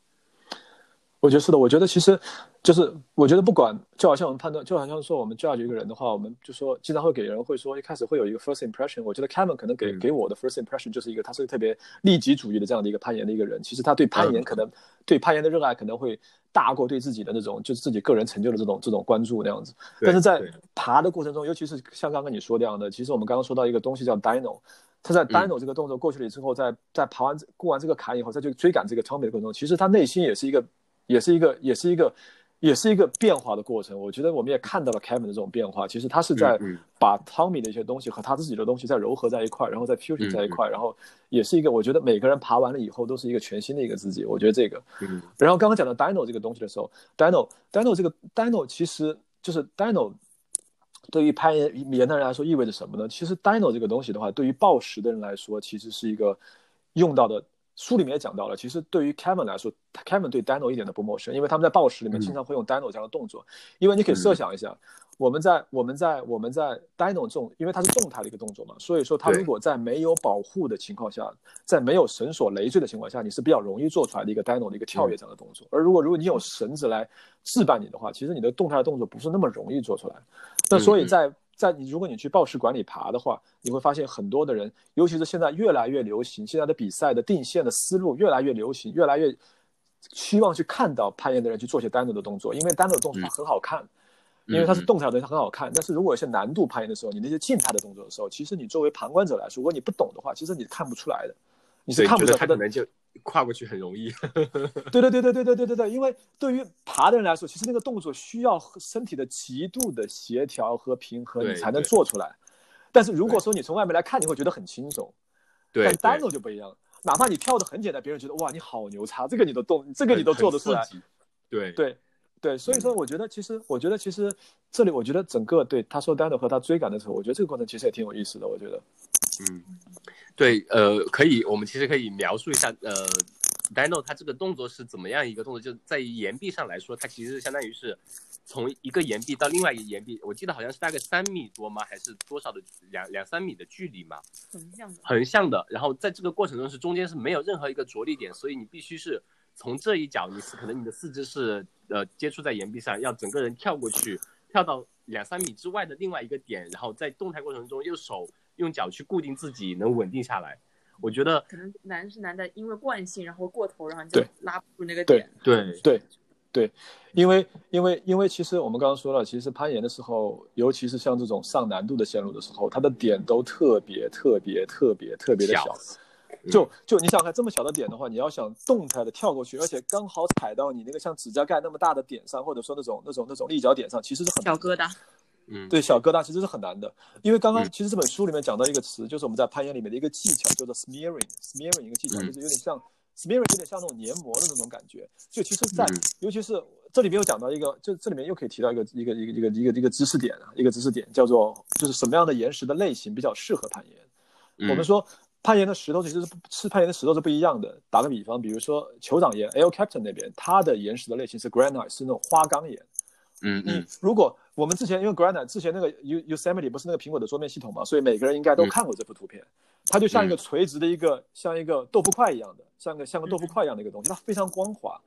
我觉得是的，我觉得其实就是，我觉得不管，就好像我们判断，就好像说我们 judge 一个人的话，我们就说经常会给人会说，一开始会有一个 first impression。我觉得 Kevin 可能给给我的 first impression 就是一个，他是个特别利己主义的这样的一个攀岩的一个人。其实他对攀岩可能对攀岩的热爱可能会大过对自己的那种就是自己个人成就的这种这种关注那样子。但是在爬的过程中，尤其是像刚刚你说这样的，其实我们刚刚说到一个东西叫 Dino，他在 Dino 这个动作过去了之后，在在爬完过完这个坎以后，再去追赶这个 Tommy 的过程中，其实他内心也是一个。也是一个，也是一个，也是一个变化的过程。我觉得我们也看到了 Kevin 的这种变化。其实他是在把 Tommy 的一些东西和他自己的东西再糅合在一块，然后再 fusion 在一块，然后也是一个。我觉得每个人爬完了以后都是一个全新的一个自己。我觉得这个。然后刚刚讲到 Dino 这个东西的时候，Dino，Dino 这个 Dino 其实就是 Dino 对于攀岩岩的人来说意味着什么呢？其实 Dino 这个东西的话，对于暴食的人来说，其实是一个用到的。书里面也讲到了，其实对于 Kevin 来说，Kevin 对 Dino 一点都不陌生，因为他们在暴食里面经常会用 Dino 这样的动作。因为你可以设想一下，我们在我们在我们在 Dino 这种，因为它是动态的一个动作嘛，所以说它如果在没有保护的情况下，在没有绳索累赘的情况下，你是比较容易做出来的一个 Dino 的一个跳跃这样的动作。而如果如果你有绳子来置办你的话，其实你的动态的动作不是那么容易做出来。那所以在在你如果你去报时馆里爬的话，你会发现很多的人，尤其是现在越来越流行，现在的比赛的定线的思路越来越流行，越来越希望去看到攀岩的人去做些单独的动作，因为单独的动作它很好看，因为它是动态的，它很好看。但是如果有些难度攀岩的时候，你那些静态的动作的时候，其实你作为旁观者来说，如果你不懂的话，其实你看不出来的，你是看不出来他的就。跨过去很容易，对对对对对对对对对，因为对于爬的人来说，其实那个动作需要身体的极度的协调和平衡，你才能做出来。但是如果说你从外面来看，你会觉得很轻松。对，但单手就不一样了，哪怕你跳的很简单，别人觉得哇你好牛叉，这个你都动，这个你都做得出来。对对对，所以说我觉得其实我觉得其实这里我觉得整个对他说单手和他追赶的时候，我觉得这个过程其实也挺有意思的，我觉得。嗯。对，呃，可以，我们其实可以描述一下，呃，Dino 它这个动作是怎么样一个动作？就在于岩壁上来说，它其实相当于是从一个岩壁到另外一个岩壁，我记得好像是大概三米多吗？还是多少的两两三米的距离嘛？横向的。横向的，然后在这个过程中是中间是没有任何一个着力点，所以你必须是从这一脚，你是可能你的四肢是呃接触在岩壁上，要整个人跳过去，跳到两三米之外的另外一个点，然后在动态过程中用手。用脚去固定自己，能稳定下来。我觉得可能难是难在，因为惯性，然后过头，然后就拉不住那个点。对对对，因为因为因为其实我们刚刚说了，其实攀岩的时候，尤其是像这种上难度的线路的时候，它的点都特别特别特别特别的小。就就你想看这么小的点的话，你要想动态的跳过去，而且刚好踩到你那个像指甲盖那么大的点上，或者说那种那种那种立脚点上，其实是很小疙瘩。嗯，对，小疙瘩其实是很难的，因为刚刚其实这本书里面讲到一个词，就是我们在攀岩里面的一个技巧，叫做 smearing，smearing 一个技巧，就是有点像，smearing 有点像那种黏膜的那种感觉。就其实在，嗯尤其是这里面又讲到一个，就这里面又可以提到一个一个一个一个一个一个知识点啊，一个知识点叫做就是什么样的岩石的类型比较适合攀岩。嗯我们说攀岩的石头其实是不是攀岩的石头是不一样的。打个比方，比如说酋长岩 L Captain 那边，它的岩石的类型是 granite，是那种花岗岩。你嗯。嗯如果我们之前因为 Granite 之前那个 U Yosemite 不是那个苹果的桌面系统嘛，所以每个人应该都看过这幅图片。它就像一个垂直的一个像一个豆腐块一样的，像个像个豆腐块一样的一个东西，它非常光滑，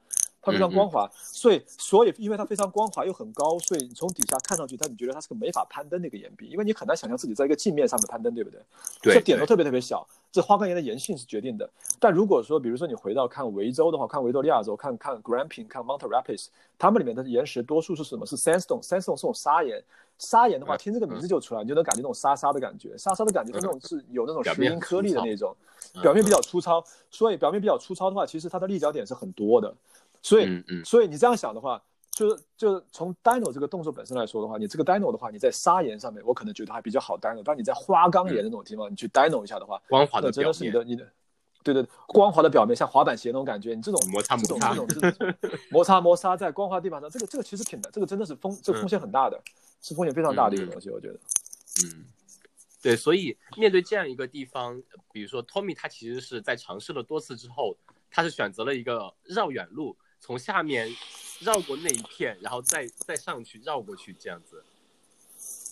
它非常光滑，所以所以因为它非常光滑又很高，所以你从底下看上去，它你觉得它是个没法攀登的一个岩壁，因为你很难想象自己在一个镜面上面攀登，对不对？对这点都特别特别小，这花岗岩的岩性是决定的。但如果说，比如说你回到看维州的话，看维多利亚州，看看 Grampian，看 Mount Rapids，它们里面的岩石多数是什么？是 sandstone，sandstone 是种砂岩。砂岩的话，嗯听这个名字就出来，你就能感觉那种沙沙的感觉，沙沙的感觉，它那种是有那种石英颗粒的那种，嗯表面比较粗糙。所以表面比较粗糙的话，其实它的立脚点是很多的。所以，嗯嗯。所以你这样想的话，就是就是从 Dino 这个动作本身来说的话，你这个 Dino 的话，你在砂岩上面，我可能觉得还比较好 Dino，但你在花岗岩那种地方，你去 Dino 一下的话，光滑的真的是你的你的，对对，光滑的表面像滑板鞋那种感觉，你这种摩擦摩擦。摩擦摩擦在光滑地板上，这个这个其实挺难，这个真的是风这个风险很大的，是风险非常大的一个东西，我觉得。嗯，对，所以面对这样一个地方，比如说 Tommy 他其实是在尝试了多次之后，他是选择了一个绕远路，从下面绕过那一片，然后再再上去绕过去这样子。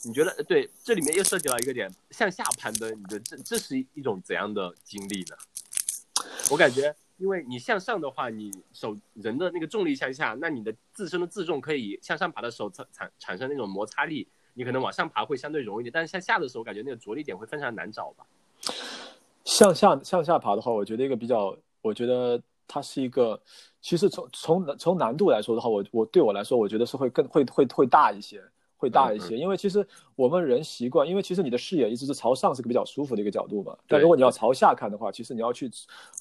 你觉得对？这里面又涉及到一个点，向下攀登，你的这这是一种怎样的经历呢？我感觉，因为你向上的话，你手人的那个重力向下，那你的自身的自重可以向上爬的时候产产产生那种摩擦力，你可能往上爬会相对容易点，但是向下的时候，感觉那个着力点会非常难找吧？向下向下爬的话，我觉得一个比较，我觉得它是一个，其实从从从难度来说的话，我我对我来说，我觉得是会更会会会大一些，会大一些，因为其实我们人习惯，因为其实你的视野一直是朝上，是个比较舒服的一个角度嘛。但如果你要朝下看的话，其实你要去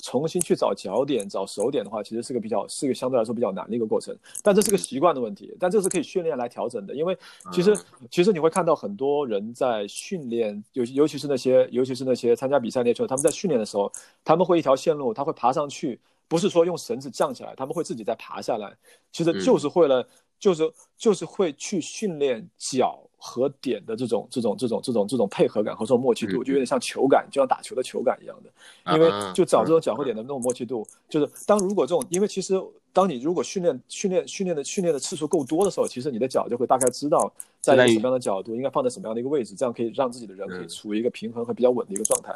重新去找脚点、找手点的话，其实是个比较是个相对来说比较难的一个过程。但这是个习惯的问题，但这是可以训练来调整的，因为其实其实你会看到很多人在训练，尤尤其是那些尤其是那些参加比赛那些球，他们在训练的时候，他们会一条线路，他会爬上去，不是说用绳子降起来，他们会自己再爬下来，其实就是为了。就是就是会去训练脚和点的这种这种这种这种这种配合感和这种默契度，就有点像球感，就像打球的球感一样的。因为就找这种脚和点的那种默契度，就是当如果这种，因为其实当你如果训练训练训练的训练的次数够多的时候，其实你的脚就会大概知道在一个什么样的角度应该放在什么样的一个位置，这样可以让自己的人可以处于一个平衡和比较稳的一个状态。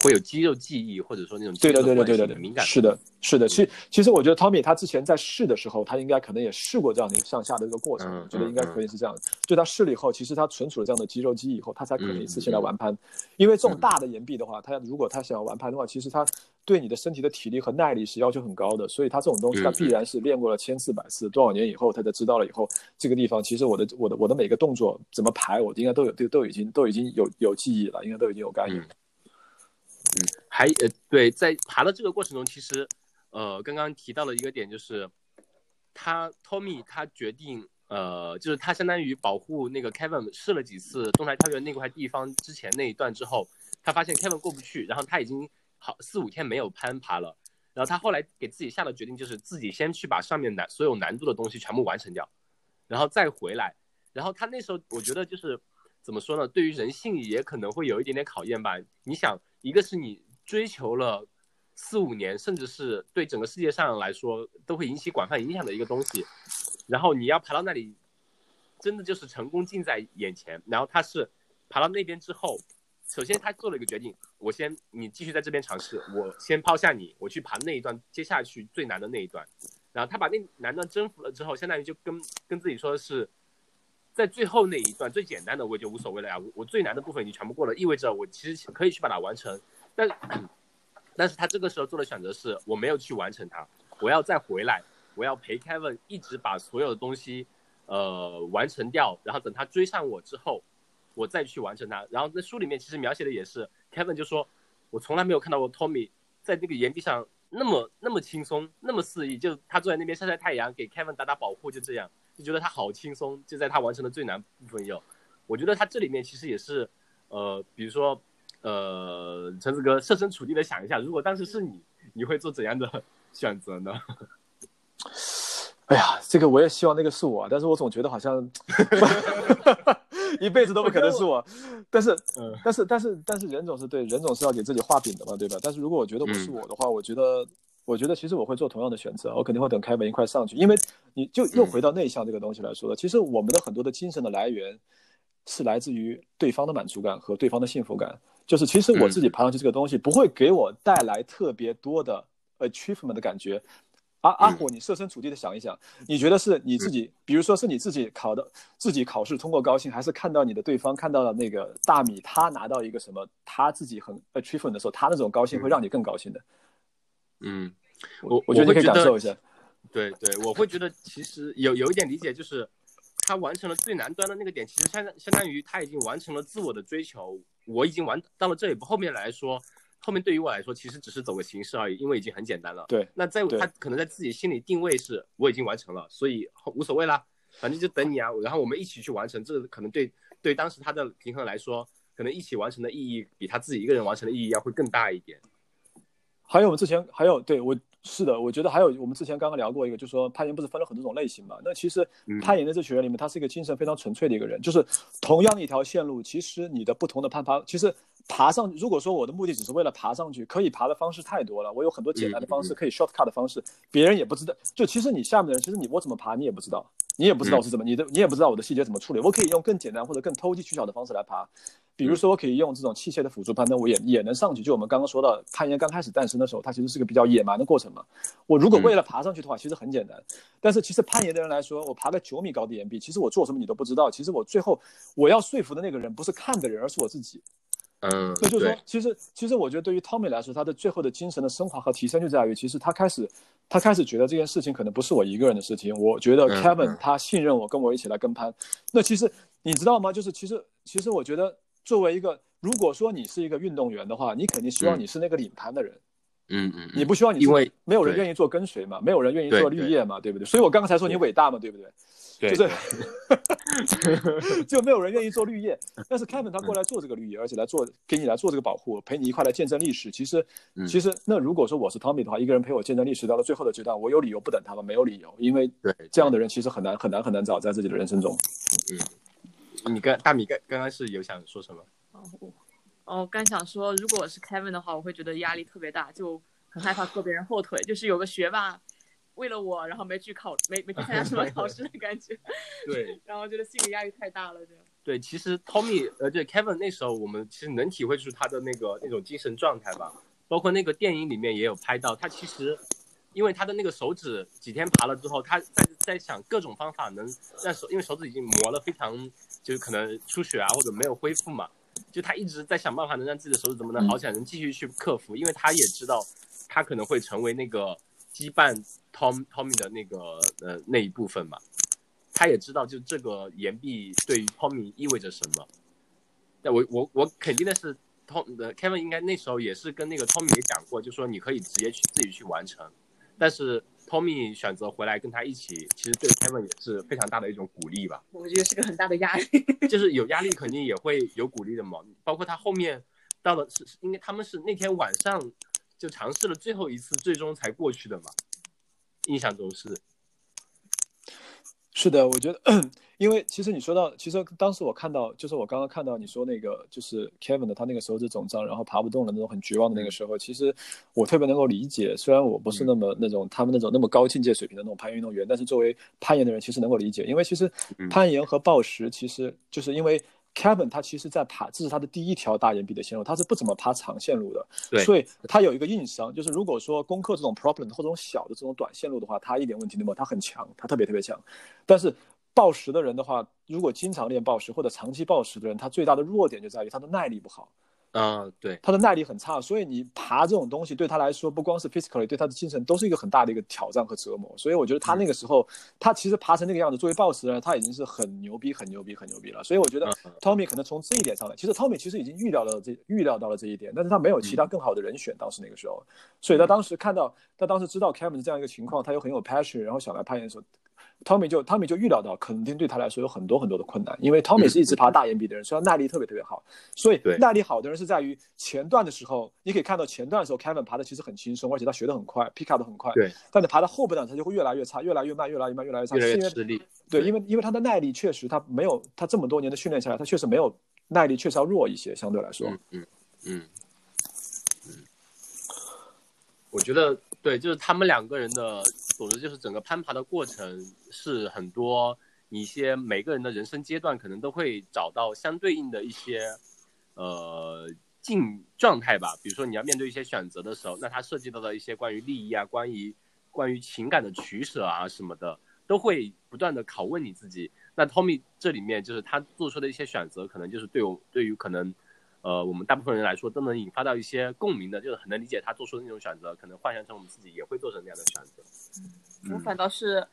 会有肌肉记忆，或者说那种对对对对对对对，敏感。是的，是的。其其实我觉得 Tommy 他之前在试的时候，他应该可能也试过这样的一个向下的一个过程，我觉得应该可以是这样。就他试了以后，其实他存储了这样的肌肉记忆以后，他才可能一次性来玩攀。因为这种大的岩壁的话，他如果他想要玩攀的话，其实他对你的身体的体力和耐力是要求很高的，所以他这种东西他必然是练过了千次百次，多少年以后他才知道了以后，这个地方其实我的我的我的每个动作怎么排，我应该都有都都已经都已经有有记忆了，应该都已经有概念。嗯，还呃对，在爬的这个过程中，其实，呃，刚刚提到了一个点，就是他 Tommy 他决定，呃，就是他相当于保护那个 Kevin 试了几次动态跳跃那块地方之前那一段之后，他发现 Kevin 过不去，然后他已经好四五天没有攀爬了，然后他后来给自己下的决定就是自己先去把上面难所有难度的东西全部完成掉，然后再回来，然后他那时候我觉得就是怎么说呢，对于人性也可能会有一点点考验吧，你想。一个是你追求了四五年，甚至是对整个世界上来说都会引起广泛影响的一个东西，然后你要爬到那里，真的就是成功近在眼前。然后他是爬到那边之后，首先他做了一个决定，我先你继续在这边尝试，我先抛下你，我去爬那一段接下去最难的那一段。然后他把那难段征服了之后，相当于就跟跟自己说的是。在最后那一段最简单的我就无所谓了呀，我我最难的部分已经全部过了，意味着我其实可以去把它完成。但 但是他这个时候做的选择是我没有去完成它，我要再回来，我要陪 Kevin 一直把所有的东西呃完成掉，然后等他追上我之后，我再去完成它。然后在书里面其实描写的也是 Kevin 就说，我从来没有看到过 Tommy 在那个岩壁上那么那么轻松，那么肆意，就他坐在那边晒晒太阳，给 Kevin 打打保护，就这样。就觉得他好轻松，就在他完成的最难部分有，我觉得他这里面其实也是，呃，比如说，呃，陈子哥设身处地的想一下，如果当时是你，你会做怎样的 选择呢？哎呀，这个我也希望那个是我，但是我总觉得好像 一辈子都不可能是我。但是，嗯但是，但是，但是人总是对，人总是要给自己画饼的嘛，对吧？但是如果我觉得不是我的话，我觉得，我觉得其实我会做同样的选择，我肯定会等凯文一块上去，因为你就又回到内向这个东西来说了。其实我们的很多的精神的来源是来自于对方的满足感和对方的幸福感，就是其实我自己爬上去这个东西不会给我带来特别多的 achievement 的感觉。阿阿火，你设身处地的想一想，你觉得是你自己，比如说是你自己考的，自己考试通过高兴，还是看到你的对方看到了那个大米他拿到一个什么他自己很 achievement 的时候，他那种高兴会让你更高兴的。嗯，我我觉得你可以感受一下。对对，我会觉得其实有有一点理解，就是他完成了最难端的那个点，其实相当相当于他已经完成了自我的追求，我已经完到了这一步，后面来说。后面对于我来说，其实只是走个形式而已，因为已经很简单了。对，那在他可能在自己心里定位是我已经完成了，所以无所谓啦，反正就等你啊。然后我们一起去完成，这个可能对对当时他的平衡来说，可能一起完成的意义比他自己一个人完成的意义要会更大一点。还有我们之前还有对我是的，我觉得还有我们之前刚刚聊过一个，就是说攀岩不是分了很多种类型嘛？那其实攀岩的这群人里面，他是一个精神非常纯粹的一个人，就是同样的一条线路，其实你的不同的攀爬，其实。爬上去，如果说我的目的只是为了爬上去，可以爬的方式太多了。我有很多简单的方式，可以 shortcut 的方式，别人也不知道。就其实你下面的人，其实你我怎么爬，你也不知道，你也不知道我是怎么，你的你也不知道我的细节怎么处理。我可以用更简单或者更投机取巧的方式来爬，比如说我可以用这种器械的辅助攀登，我也也能上去。就我们刚刚说到攀岩刚开始诞生的时候，它其实是个比较野蛮的过程嘛。我如果为了爬上去的话，其实很简单。但是其实攀岩的人来说，我爬个九米高的岩壁，其实我做什么你都不知道。其实我最后我要说服的那个人不是看的人，而是我自己。嗯，那就是说，其实其实我觉得对于 Tommy 来说，他的最后的精神的升华和提升就在于，其实他开始他开始觉得这件事情可能不是我一个人的事情。我觉得 Kevin 他信任我，跟我一起来跟攀。那其实你知道吗？就是其实其实我觉得作为一个，如果说你是一个运动员的话，你肯定希望你是那个领攀的人。嗯嗯，你不希望你因为没有人愿意做跟随嘛，没有人愿意做绿叶嘛，对不对？所以我刚刚才说你伟大嘛，对不对？对，就是 就没有人愿意做绿叶，但是 Kevin 他过来做这个绿叶，而且来做给你来做这个保护，陪你一块来见证历史。其实，其实那如果说我是 Tommy 的话，一个人陪我见证历史到了最后的阶段，我有理由不等他吗？没有理由，因为对这样的人其实很难很难很难找在自己的人生中。嗯，你跟大米刚刚刚是有想说什么？哦，哦，刚想说，如果我是 Kevin 的话，我会觉得压力特别大，就很害怕拖别人后腿，就是有个学霸。为了我，然后没去考，没没去参加什么考试的感觉。对，然后觉得心理压力太大了，这样。对，其实 Tommy，呃，对 Kevin 那时候，我们其实能体会出他的那个那种精神状态吧。包括那个电影里面也有拍到，他其实因为他的那个手指几天爬了之后，他在在想各种方法能让手，因为手指已经磨了非常，就是可能出血啊或者没有恢复嘛，就他一直在想办法能让自己的手指怎么能好起来，能继续去克服，因为他也知道他可能会成为那个。羁绊 Tom Tommy 的那个呃那一部分嘛，他也知道就这个岩壁对于 Tommy 意味着什么。但我我我肯定的是，Tom 的 Kevin 应该那时候也是跟那个 Tommy 也讲过，就说你可以直接去自己去完成。但是 Tommy 选择回来跟他一起，其实对 Kevin 也是非常大的一种鼓励吧。我觉得是个很大的压力，就是有压力肯定也会有鼓励的嘛。包括他后面到了是应该他们是那天晚上。就尝试了最后一次，最终才过去的嘛。印象中是，是的，我觉得，因为其实你说到，其实当时我看到，就是我刚刚看到你说那个，就是 Kevin 的他那个手指肿胀，然后爬不动了那种很绝望的那个时候，其实我特别能够理解。虽然我不是那么那种他们那种那么高境界水平的那种攀岩运动员，但是作为攀岩的人，其实能够理解，因为其实攀岩和暴食，其实就是因为。Kevin 他其实，在爬，这是他的第一条大岩壁的线路，他是不怎么爬长线路的，所以他有一个硬伤，就是如果说攻克这种 problem 或这种小的这种短线路的话，他一点问题都没有，他很强，他特别特别强。但是暴食的人的话，如果经常练暴食或者长期暴食的人，他最大的弱点就在于他的耐力不好。嗯，对，他的耐力很差，所以你爬这种东西对他来说，不光是 physically，对他的精神都是一个很大的一个挑战和折磨。所以我觉得他那个时候，他其实爬成那个样子，作为 boss 呢，他已经是很牛逼、很牛逼、很牛逼了。所以我觉得 Tommy 可能从这一点上来，其实 Tommy 其实已经预料到这预料到了这一点，但是他没有其他更好的人选。当时那个时候，所以他当时看到，他当时知道 Kevin 这样一个情况，他又很有 passion，然后想来攀岩的时候，Tommy 就 Tommy 就预料到肯定对他来说有很多很多的困难，因为 Tommy 是一直爬大岩壁的人，所以他耐力特别特别好。所以对耐力好的人是在于前段的时候，你可以看到前段的时候 Kevin 爬的其实很轻松，而且他学的很快，pick up 的很快。对，但你爬到后半段，他就会越来越差，越来越慢，越来越慢，越来越差，越来是因为越吃力。对，对因为因为他的耐力确实他没有他这么多年的训练下来，他确实没有耐力，确实要弱一些，相对来说。嗯嗯嗯嗯，我觉得对，就是他们两个人的，总之就是整个攀爬的过程是很多一些每个人的人生阶段可能都会找到相对应的一些呃境状态吧。比如说你要面对一些选择的时候，那它涉及到的一些关于利益啊、关于关于情感的取舍啊什么的，都会不断的拷问你自己。那 Tommy 这里面就是他做出的一些选择，可能就是对我对于可能。呃，我们大部分人来说都能引发到一些共鸣的，就是很能理解他做出的那种选择，可能幻想成我们自己也会做成那样的选择。我反倒是，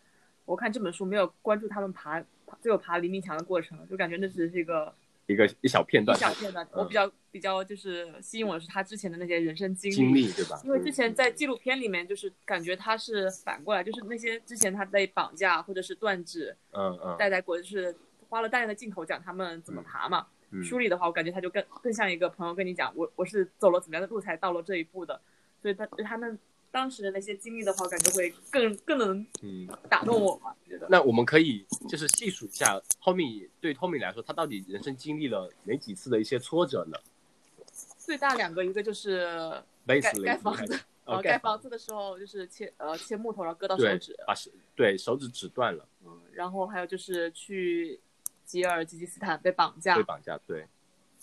我看这本书没有关注他们爬爬最后爬黎明墙的过程，就感觉那只是一个一个一小片段一，小片段。嗯我比较比较就是吸引我的是他之前的那些人生经历，经历对吧？因为之前在纪录片里面，就是感觉他是反过来，就是那些之前他被绑架或者是断指嗯嗯带在国，就是花了大量的镜头讲他们怎么爬嘛。嗯，书里的话，我感觉他就更更像一个朋友跟你讲，我我是走了怎么样的路才到了这一步的，所以他他们当时的那些经历的话，我感觉会更更能嗯，打动我吧，觉得。那我们可以就是细数一下 Tommy 对 Tommy 来说，他到底人生经历了哪几次的一些挫折呢？最大两个，一个就是盖盖房子，哦呃，盖房子的时候就是切呃切木头，然后割到手指，，把手对手指指断了，嗯，然后还有就是去吉尔吉吉斯坦被绑架被，绑架，对，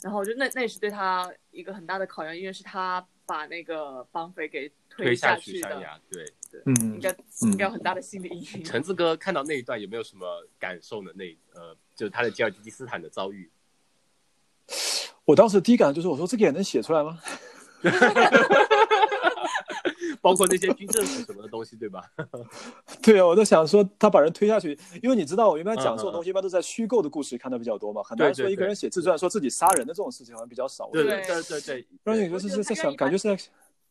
然后我觉得那那也是对他一个很大的考验，因为是他把那个绑匪给推下去山的，崖，对。嗯应，该应该有很大的心理阴影。橙子哥看到那一段有没有什么感受呢？那呃，就是他的吉尔吉吉斯坦的遭遇。我当时第一感觉就是，我说这个也能写出来吗？包括那些军政府什么的东西，对吧？对啊，我都想说他把人推下去，因为你知道，我一般讲这种东西，一般都在虚构的故事看的比较多嘛，很难说一个人写自传说自己杀人的这种事情好像比较少。对对对对对，让你就是是在想，感觉是在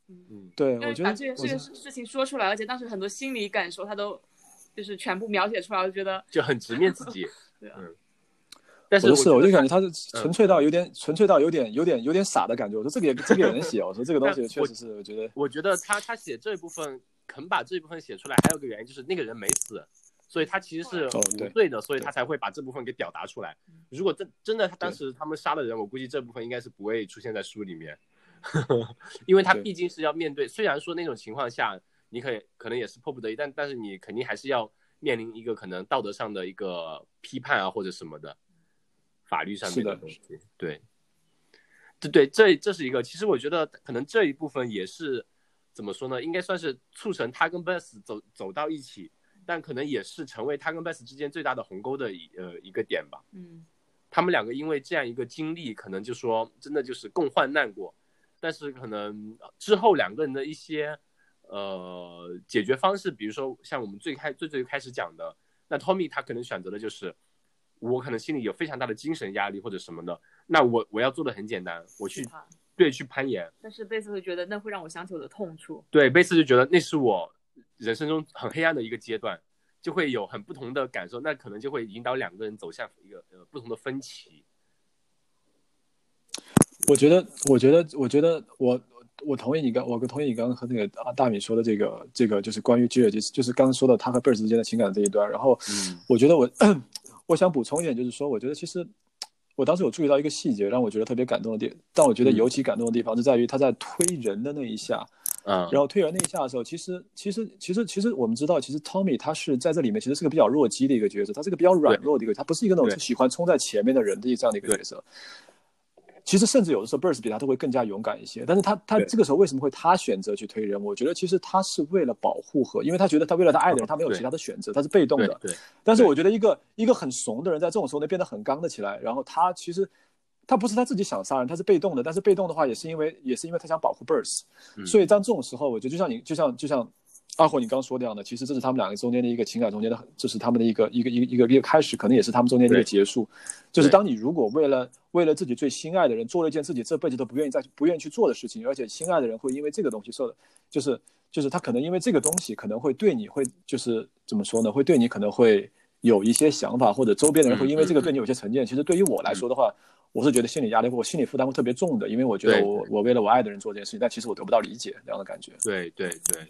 嗯，对，我觉得把这个这个我觉得事情说出来，而且当时很多心理感受他都就是全部描写出来，我就觉得就很直面自己。对啊嗯，但是我就是，我就感觉他他是纯粹到有点纯粹到有点有点有点傻的感觉。我说这个也这个也能写，我说这个东西确实是我觉得我觉得他他写这一部分肯把这一部分写出来，还有个原因就是那个人没死，所以他其实是无罪的，所以他才会把这部分给表达出来。如果真真的他当时他们杀了人，我估计这部分应该是不会出现在书里面，因为他毕竟是要面对，虽然说那种情况下你可以可能也是迫不得已，但但是你肯定还是要面临一个可能道德上的一个批判啊或者什么的，法律上面的东西，对。对对，这这是一个。其实我觉得可能这一部分也是怎么说呢？应该算是促成他跟 Bess 走走到一起，但可能也是成为他跟 Bess 之间最大的鸿沟的一呃一个点吧。嗯他们两个因为这样一个经历，可能就说真的就是共患难过，但是可能之后两个人的一些呃解决方式，比如说像我们最开最最开始讲的，那 Tommy 他可能选择的就是我可能心里有非常大的精神压力或者什么的，那我我要做的很简单，我去对去攀岩，但是贝斯会觉得那会让我想起我的痛处。对，贝斯就觉得那是我人生中很黑暗的一个阶段，就会有很不同的感受，那可能就会引导两个人走向一个呃不同的分歧。我觉得，我觉得，我觉得我。我同意你刚，我同意你刚刚和那个啊大米说的这个，这个就是关于吉尔吉斯，就是刚刚说的他和贝尔之间的情感这一段。然后，嗯我觉得我我想补充一点，就是说，我觉得其实我当时有注意到一个细节，让我觉得特别感动的地，但我觉得尤其感动的地方是在于他在推人的那一下，嗯，然后推人那一下的时候，其实其实其实其实我们知道，其实 Tommy 他是在这里面其实是个比较弱鸡的一个角色，他是个比较软弱的一个，他不是一个那种对。喜欢冲在前面的人的这样的一个角色。其实甚至有的时候 Birds 比他都会更加勇敢一些，但是他他这个时候为什么会他选择去推人？我觉得其实他是为了保护和，因为他觉得他为了他爱的人，他没有其他的选择，他是被动的。但是我觉得一个一个很怂的人，在这种时候能变得很刚的起来，然后他其实他不是他自己想杀人，他是被动的，但是被动的话也是因为也是因为他想保护 Birds，、嗯。所以在这种时候，我觉得就像你就像就像阿火你刚刚说的样的，其实这是他们两个中间的一个情感中间的，这是他们的一个一个一个一个一个开始，可能也是他们中间的一个结束。就是当你如果为了为了自己最心爱的人做了一件自己这辈子都不愿意再不愿意去做的事情，而且心爱的人会因为这个东西受的，就是就是他可能因为这个东西可能会对你会就是怎么说呢？会对你可能会有一些想法，或者周边的人会因为这个对你有些成见。其实对于我来说的话，我是觉得心理压力或心理负担会特别重的，因为我觉得我我为了我爱的人做这件事情，但其实我得不到理解这样的感觉。对对对，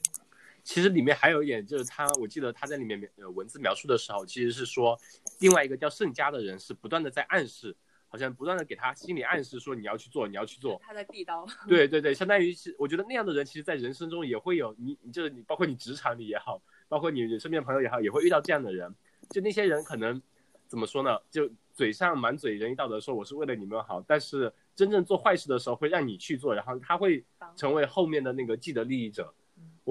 其实里面还有一点就是他，我记得他在里面呃文字描述的时候，其实是说另外一个叫盛家的人是不断的在暗示。好像不断的给他心理暗示，说你要去做，你要去做。他在递刀。对对对，相当于是，我觉得那样的人，其实，在人生中也会有你，就是你，包括你职场里也好，包括你身边朋友也好，也会遇到这样的人。就那些人可能怎么说呢？就嘴上满嘴仁义道德，说我是为了你们好，但是真正做坏事的时候会让你去做，然后他会成为后面的那个既得利益者。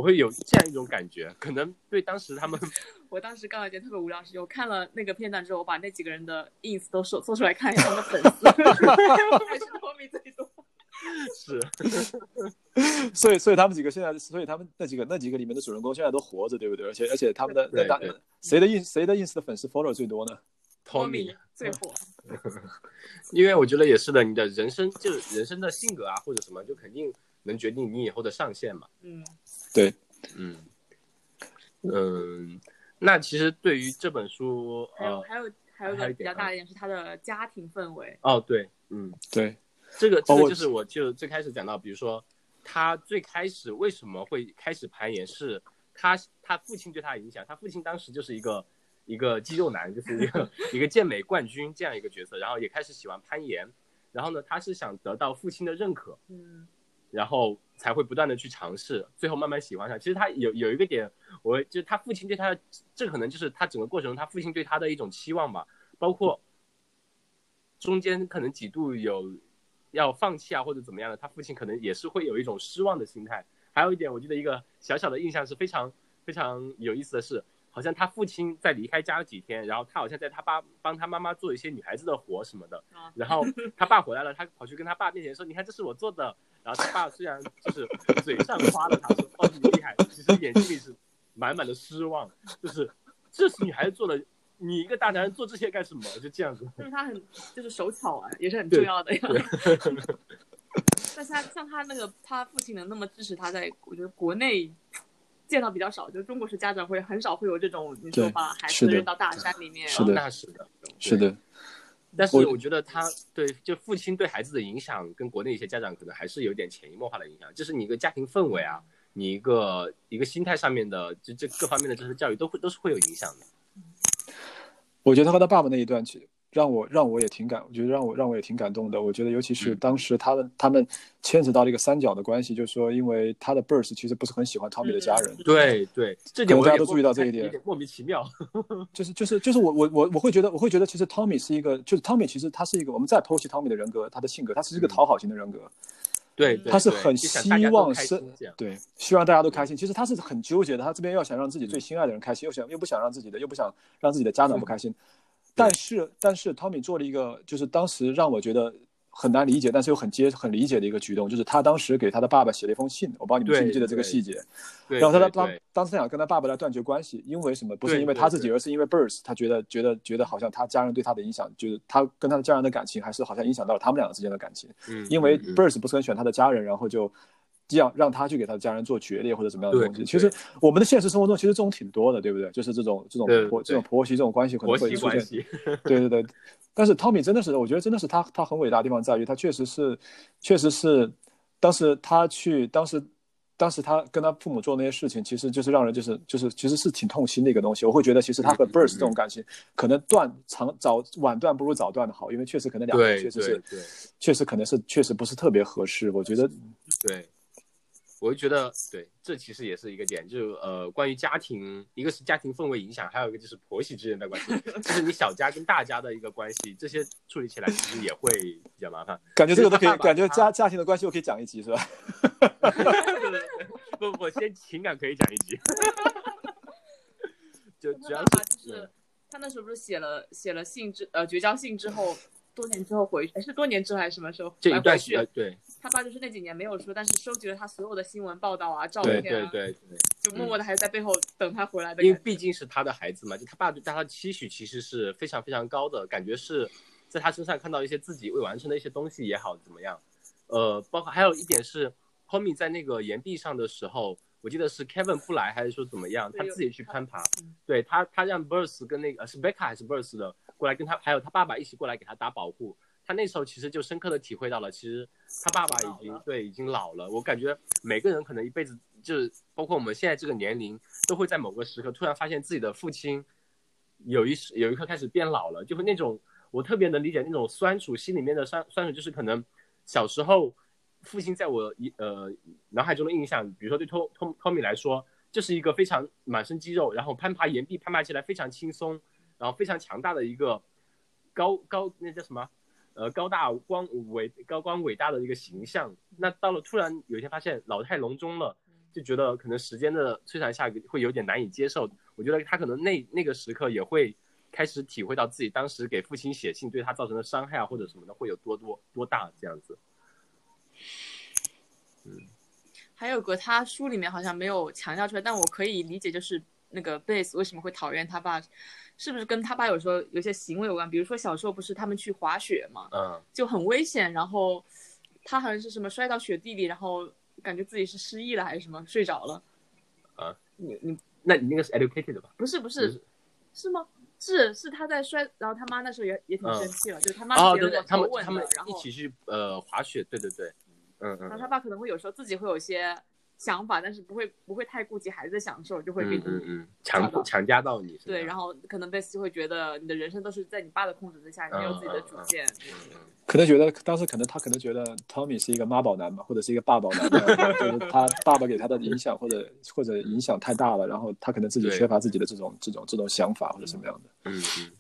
我会有这样一种感觉，可能对当时他们，我当时干了一件特别无聊的事情，我看了那个片段之后，我把那几个人的 ins 都搜搜出来看一下他们的粉丝，还是托米最多。是，所以所以他们几个现在，所以他们那几个那几个里面的主人公现在都活着，对不对？而且而且他们的那大谁的 ins 谁的 ins 的粉丝 follow 最多呢？托米最火。因为我觉得也是的，你的人生就是人生的性格啊，或者什么，就肯定能决定你以后的上限嘛。嗯。对，嗯，嗯，那其实对于这本书，还有还有还有一个比较大的一点是他的家庭氛围。哦，对，嗯，对，这个这个就是我就最开始讲到，比如说他最开始为什么会开始攀岩，是他他父亲对他的影响。他父亲当时就是一个一个肌肉男，就是一个 一个健美冠军这样一个角色，然后也开始喜欢攀岩。然后呢，他是想得到父亲的认可。嗯。然后才会不断的去尝试，最后慢慢喜欢上。其实他有有一个点，我就是他父亲对他的，这可能就是他整个过程中他父亲对他的一种期望吧。包括中间可能几度有要放弃啊或者怎么样的，他父亲可能也是会有一种失望的心态。还有一点，我记得一个小小的印象是非常非常有意思的是。好像他父亲在离开家几天，然后他好像在他爸帮他妈妈做一些女孩子的活什么的，然后他爸回来了，他跑去跟他爸面前说：“你看，这是我做的。”然后他爸虽然就是嘴上夸了他说：“哦，你厉害。”其实眼睛里是满满的失望，就是这是女孩子做的，你一个大男人做这些干什么？就这样子。就是他很就是手巧啊，也是很重要的呀。但是他像他那个他父亲能那么支持他，在我觉得国内。见到比较少，就中国式家长会很少会有这种，你说把孩子扔到大山里面，是的，那是的，是的。但是我觉得他对就父亲对孩子的影响，跟国内一些家长可能还是有点潜移默化的影响，就是你一个家庭氛围啊，你一个一个心态上面的，就这各方面的知识教育都会都是会有影响的。我觉得他和他爸爸那一段，其实。让我让我也挺感，我觉得让我让我也挺感动的。我觉得尤其是当时他的他们牵扯到了一个三角的关系，就是说，因为他的 Burst 其实不是很喜欢 Tommy 的家人。对 对，这点大家都注意到这一点，莫名其妙。就是就是就是我我我我会觉得我会觉得其实 Tommy 是一个，就是 Tommy 其实他是一个，我们再剖析 Tommy 的人格，他的性格，他是一个讨好型的人格。对，他是很希望是，对，希望大家都开心。其实他是很纠结的，他这边要想让自己最心爱的人开心，又想又不想让自己的，又不想让自己的家长不 开心。但是，但是，Tommy 做了一个，就是当时让我觉得很难理解，但是又很接、很理解的一个举动，就是他当时给他的爸爸写了一封信，我不知道你们记不记得这个细节。然后他他当当时想跟他爸爸来断绝关系，因为什么？不是因为他自己，而是因为 Birds，他觉得觉得觉得好像他家人对他的影响，就是他跟他的家人的感情，还是好像影响到了他们两个之间的感情。嗯。因为 Birds 不是很喜欢他的家人，然后就。这样让他去给他的家人做决裂或者怎么样的东西，其实我们的现实生活中其实这种挺多的，对不对？就是这种这种婆这种婆媳这种关系可能会出现。对对对，但是 Tommy 真的是，我觉得真的是他他很伟大的地方在于他确实是，确实是，当时他去当时当时他跟他父母做那些事情，其实就是让人就是就是其实是挺痛心的一个东西。我会觉得其实他和 Birds 这种感情可能断长早晚断不如早断的好，因为确实可能两个人确实是确实可能是确实不是特别合适。我觉得对。我就觉得，对，这其实也是一个点，就是呃，关于家庭，一个是家庭氛围影响，还有一个就是婆媳之间的关系，就是你小家跟大家的一个关系，这些处理起来其实也会比较麻烦。感觉这个都可以，感觉家家庭的关系我可以讲一集，是吧？不 不，先情感可以讲一集。就主要是他那时候不是写了写了信之呃绝交信之后。多年之后回去，是多年之后还是什么时候？这一段时间，对，他爸就是那几年没有说，但是收集了他所有的新闻报道啊、照片啊，对对对，就默默的还在背后等他回来的。因为毕竟是他的孩子嘛，就他爸对他的期许其实是非常非常高的，感觉是在他身上看到一些自己未完成的一些东西也好怎么样。呃，包括还有一点是，Tommy 在那个岩壁上的时候，我记得是 Kevin 不来还是说怎么样，他自己去攀爬嗯，对他他让 Burst 跟那个呃是 Becca 还是 Burst 的过来跟他还有他爸爸一起过来给他打保护。他那时候其实就深刻的体会到了，其实他爸爸已经对已经老了。我感觉每个人可能一辈子就是包括我们现在这个年龄，都会在某个时刻突然发现自己的父亲有一时有一刻开始变老了，就会那种我特别能理解那种酸楚，心里面的酸酸楚，就是可能小时候父亲在我一呃脑海中的印象，比如说对托托托米来说，就是一个非常满身肌肉，然后攀爬岩壁攀爬起来非常轻松，然后非常强大的一个高高那叫什么？呃，高大光伟高光伟大的一个形象。那到了突然有一天发现老态龙钟了，就觉得可能时间的摧残下会有点难以接受。我觉得他可能那那个时刻也会开始体会到自己当时给父亲写信对他造成的伤害啊，或者什么的会有多多多大这样子。还有个他书里面好像没有强调出来，但我可以理解，就是那个贝斯为什么会讨厌他爸，是不是跟他爸有时候有些行为有关？比如说小时候不是他们去滑雪嘛，嗯就很危险，然后他好像是什么摔到雪地里，然后感觉自己是失忆了还是什么睡着了。啊，你你那你那个是 educated 吧？不是不不是是是吗？是是他在摔，然后他妈那时候也也挺嗯生气了，就是他妈哦，是别人的，对对他们他们，然后一起去呃滑雪，对对对，嗯嗯然后他爸可能会有时候自己会有一些想法，但是不会不会太顾及孩子的享受，就会给嗯你、嗯嗯，强强加到你对，然后可能贝斯就会觉得你的人生都是在你爸的控制之下，你没有自己的主见。嗯嗯可能觉得当时可能他可能觉得 Tommy 是一个妈宝男嘛，或者是一个爸宝男，就是他 爸爸给他的影响或者或者影响太大了，然后他可能自己缺乏自己的这种这种这种想法或者什么样的。嗯嗯。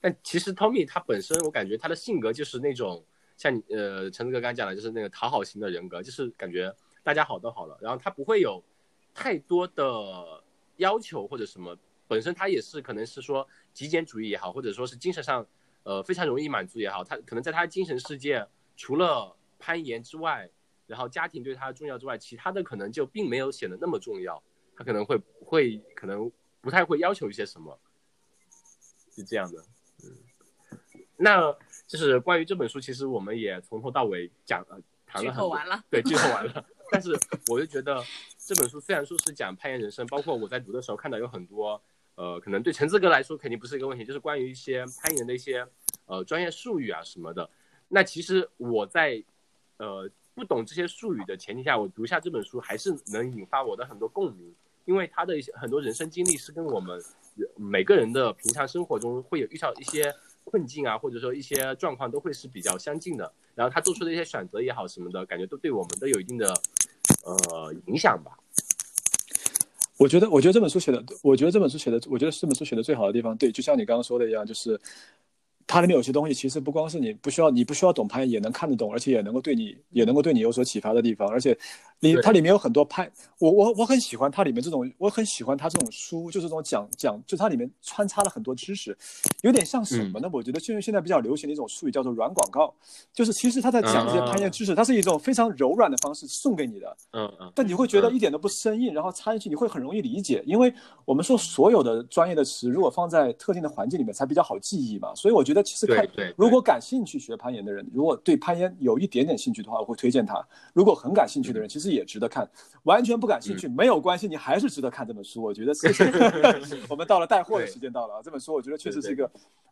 但其实 Tommy 他本身，我感觉他的性格就是那种像你呃陈子哥刚才讲的，就是那个讨好型的人格，就是感觉大家好都好了，然后他不会有太多的要求或者什么。本身他也是可能是说极简主义也好，或者说是精神上呃非常容易满足也好，他可能在他精神世界除了攀岩之外，然后家庭对他重要之外，其他的可能就并没有显得那么重要。他可能会会可能不太会要求一些什么，是这样的。嗯，那就是关于这本书，其实我们也从头到尾讲呃谈了很多，完了，对，剧透完了。但是我就觉得这本书虽然说是讲攀岩人生，包括我在读的时候看到有很多，呃，可能对陈志哥来说肯定不是一个问题，就是关于一些攀岩的一些呃专业术语啊什么的。那其实我在呃不懂这些术语的前提下，我读下这本书还是能引发我的很多共鸣，因为他的一些很多人生经历是跟我们每个人的平常生活中会有遇到一些困境啊，或者说一些状况都会是比较相近的。然后他做出的一些选择也好什么的，感觉都对我们都有一定的呃影响吧。我觉得，我觉得这本书写的，我觉得这本书写的，我觉得这本书写的最好的地方，对，就像你刚刚说的一样，就是它里面有些东西，其实不光是你不需要，你不需要懂攀岩也能看得懂，而且也能够对你，也能够对你有所启发的地方。而且你对它里面有很多攀，我我我很喜欢它里面这种，我很喜欢它这种书，就是这种讲讲，就它里面穿插了很多知识，有点像什么呢？我觉得就是现在比较流行的一种术语叫做软广告，就是其实他在讲这些攀岩知识，它是一种非常柔软的方式送给你的。嗯嗯，但你会觉得一点都不生硬，然后插进去你会很容易理解，因为我们说所有的专业的词，如果放在特定的环境里面才比较好记忆嘛。所以我觉得其实看如果感兴趣学攀岩的人，如果对攀岩有一点点兴趣的话，我会推荐他；如果很感兴趣的人，其实也值得看。完全不感兴趣、没有关系，你还是值得看这本书。我觉得是 我们到了带货的时间到了啊！这本书我觉得确实是一个，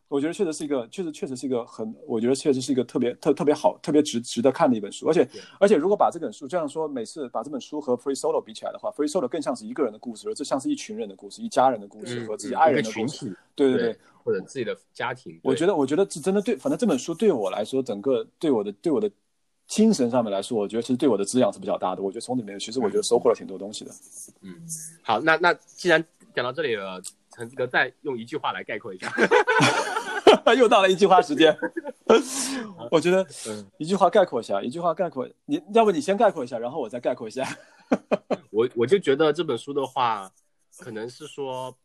我觉得确实是一个，确实确实是一个很，我觉得确实是一个特别特特别好、特别值值得看的一本书。而且而且如果把这本书这样说，每次把这本书和 Free Solo 比起来的话，Free Solo 更像是一个人的故事，而这像是一群人的故事，一家人的故事嗯和自己爱人的故事。对对对对，或者自己的家庭。我觉得，我觉得是真的对，反正这本书对我来说，整个对我的对我的精神上面来说，我觉得其实对我的滋养是比较大的。我觉得从里面，其实我觉得收获了挺多东西的。嗯好，那那既然讲到这里了，陈志哥再用一句话来概括一下。又到了一句话时间，我觉得嗯一句话概括一下，一句话概括，你要不你先概括一下，然后我再概括一下。我我就觉得这本书的话，可能是说，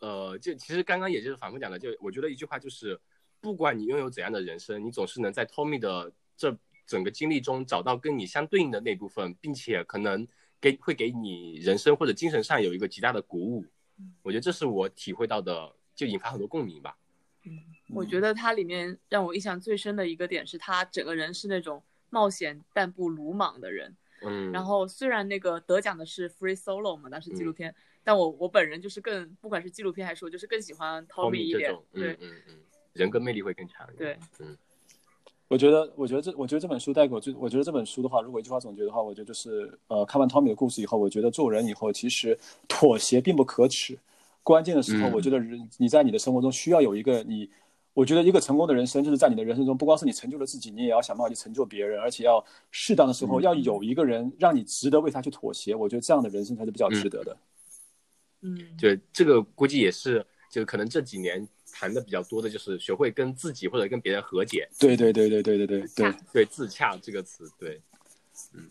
呃，就其实刚刚也就是反复讲的，就我觉得一句话就是，不管你拥有怎样的人生，你总是能在 Tommy 的这整个经历中找到跟你相对应的那部分，并且可能给会给你人生或者精神上有一个极大的鼓舞。我觉得这是我体会到的，就引发很多共鸣吧。嗯我觉得它里面让我印象最深的一个点是，他整个人是那种冒险但不鲁莽的人。嗯，然后虽然那个得奖的是 Free Solo 嘛，当时纪录片，但我我本人就是更不管是纪录片还是我就是更喜欢 Tommy 一点这种，，对。嗯嗯嗯，人格魅力会更强一点。对，嗯。我觉得，我觉得这，我觉得这本书带给我最，我觉得这本书的话，如果一句话总结的话，我觉得就是，呃，看完 Tommy 的故事以后，我觉得做人以后其实妥协并不可耻，关键的时候，嗯。我觉得人你在你的生活中需要有一个你，我觉得一个成功的人生就是在你的人生中，不光是你成就了自己，你也要想办法去成就别人，而且要适当的时候要有一个人让你值得为他去妥协，我觉得这样的人生才是比较值得的。嗯，就这个估计也是，就可能这几年谈的比较多的，就是学会跟自己或者跟别人和解，对对对对对对对对，对自洽这个词，对，嗯，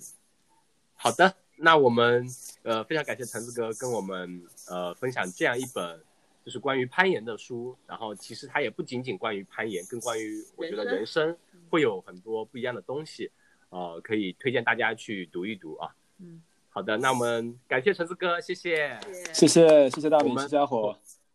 好的，那我们呃非常感谢橙子哥跟我们呃分享这样一本就是关于攀岩的书，然后其实它也不仅仅关于攀岩，更关于我觉得人人生会有很多不一样的东西，呃，可以推荐大家去读一读啊。嗯，好的，那我们感谢橙子哥，谢谢。谢谢谢谢大明，我们谢谢家伙。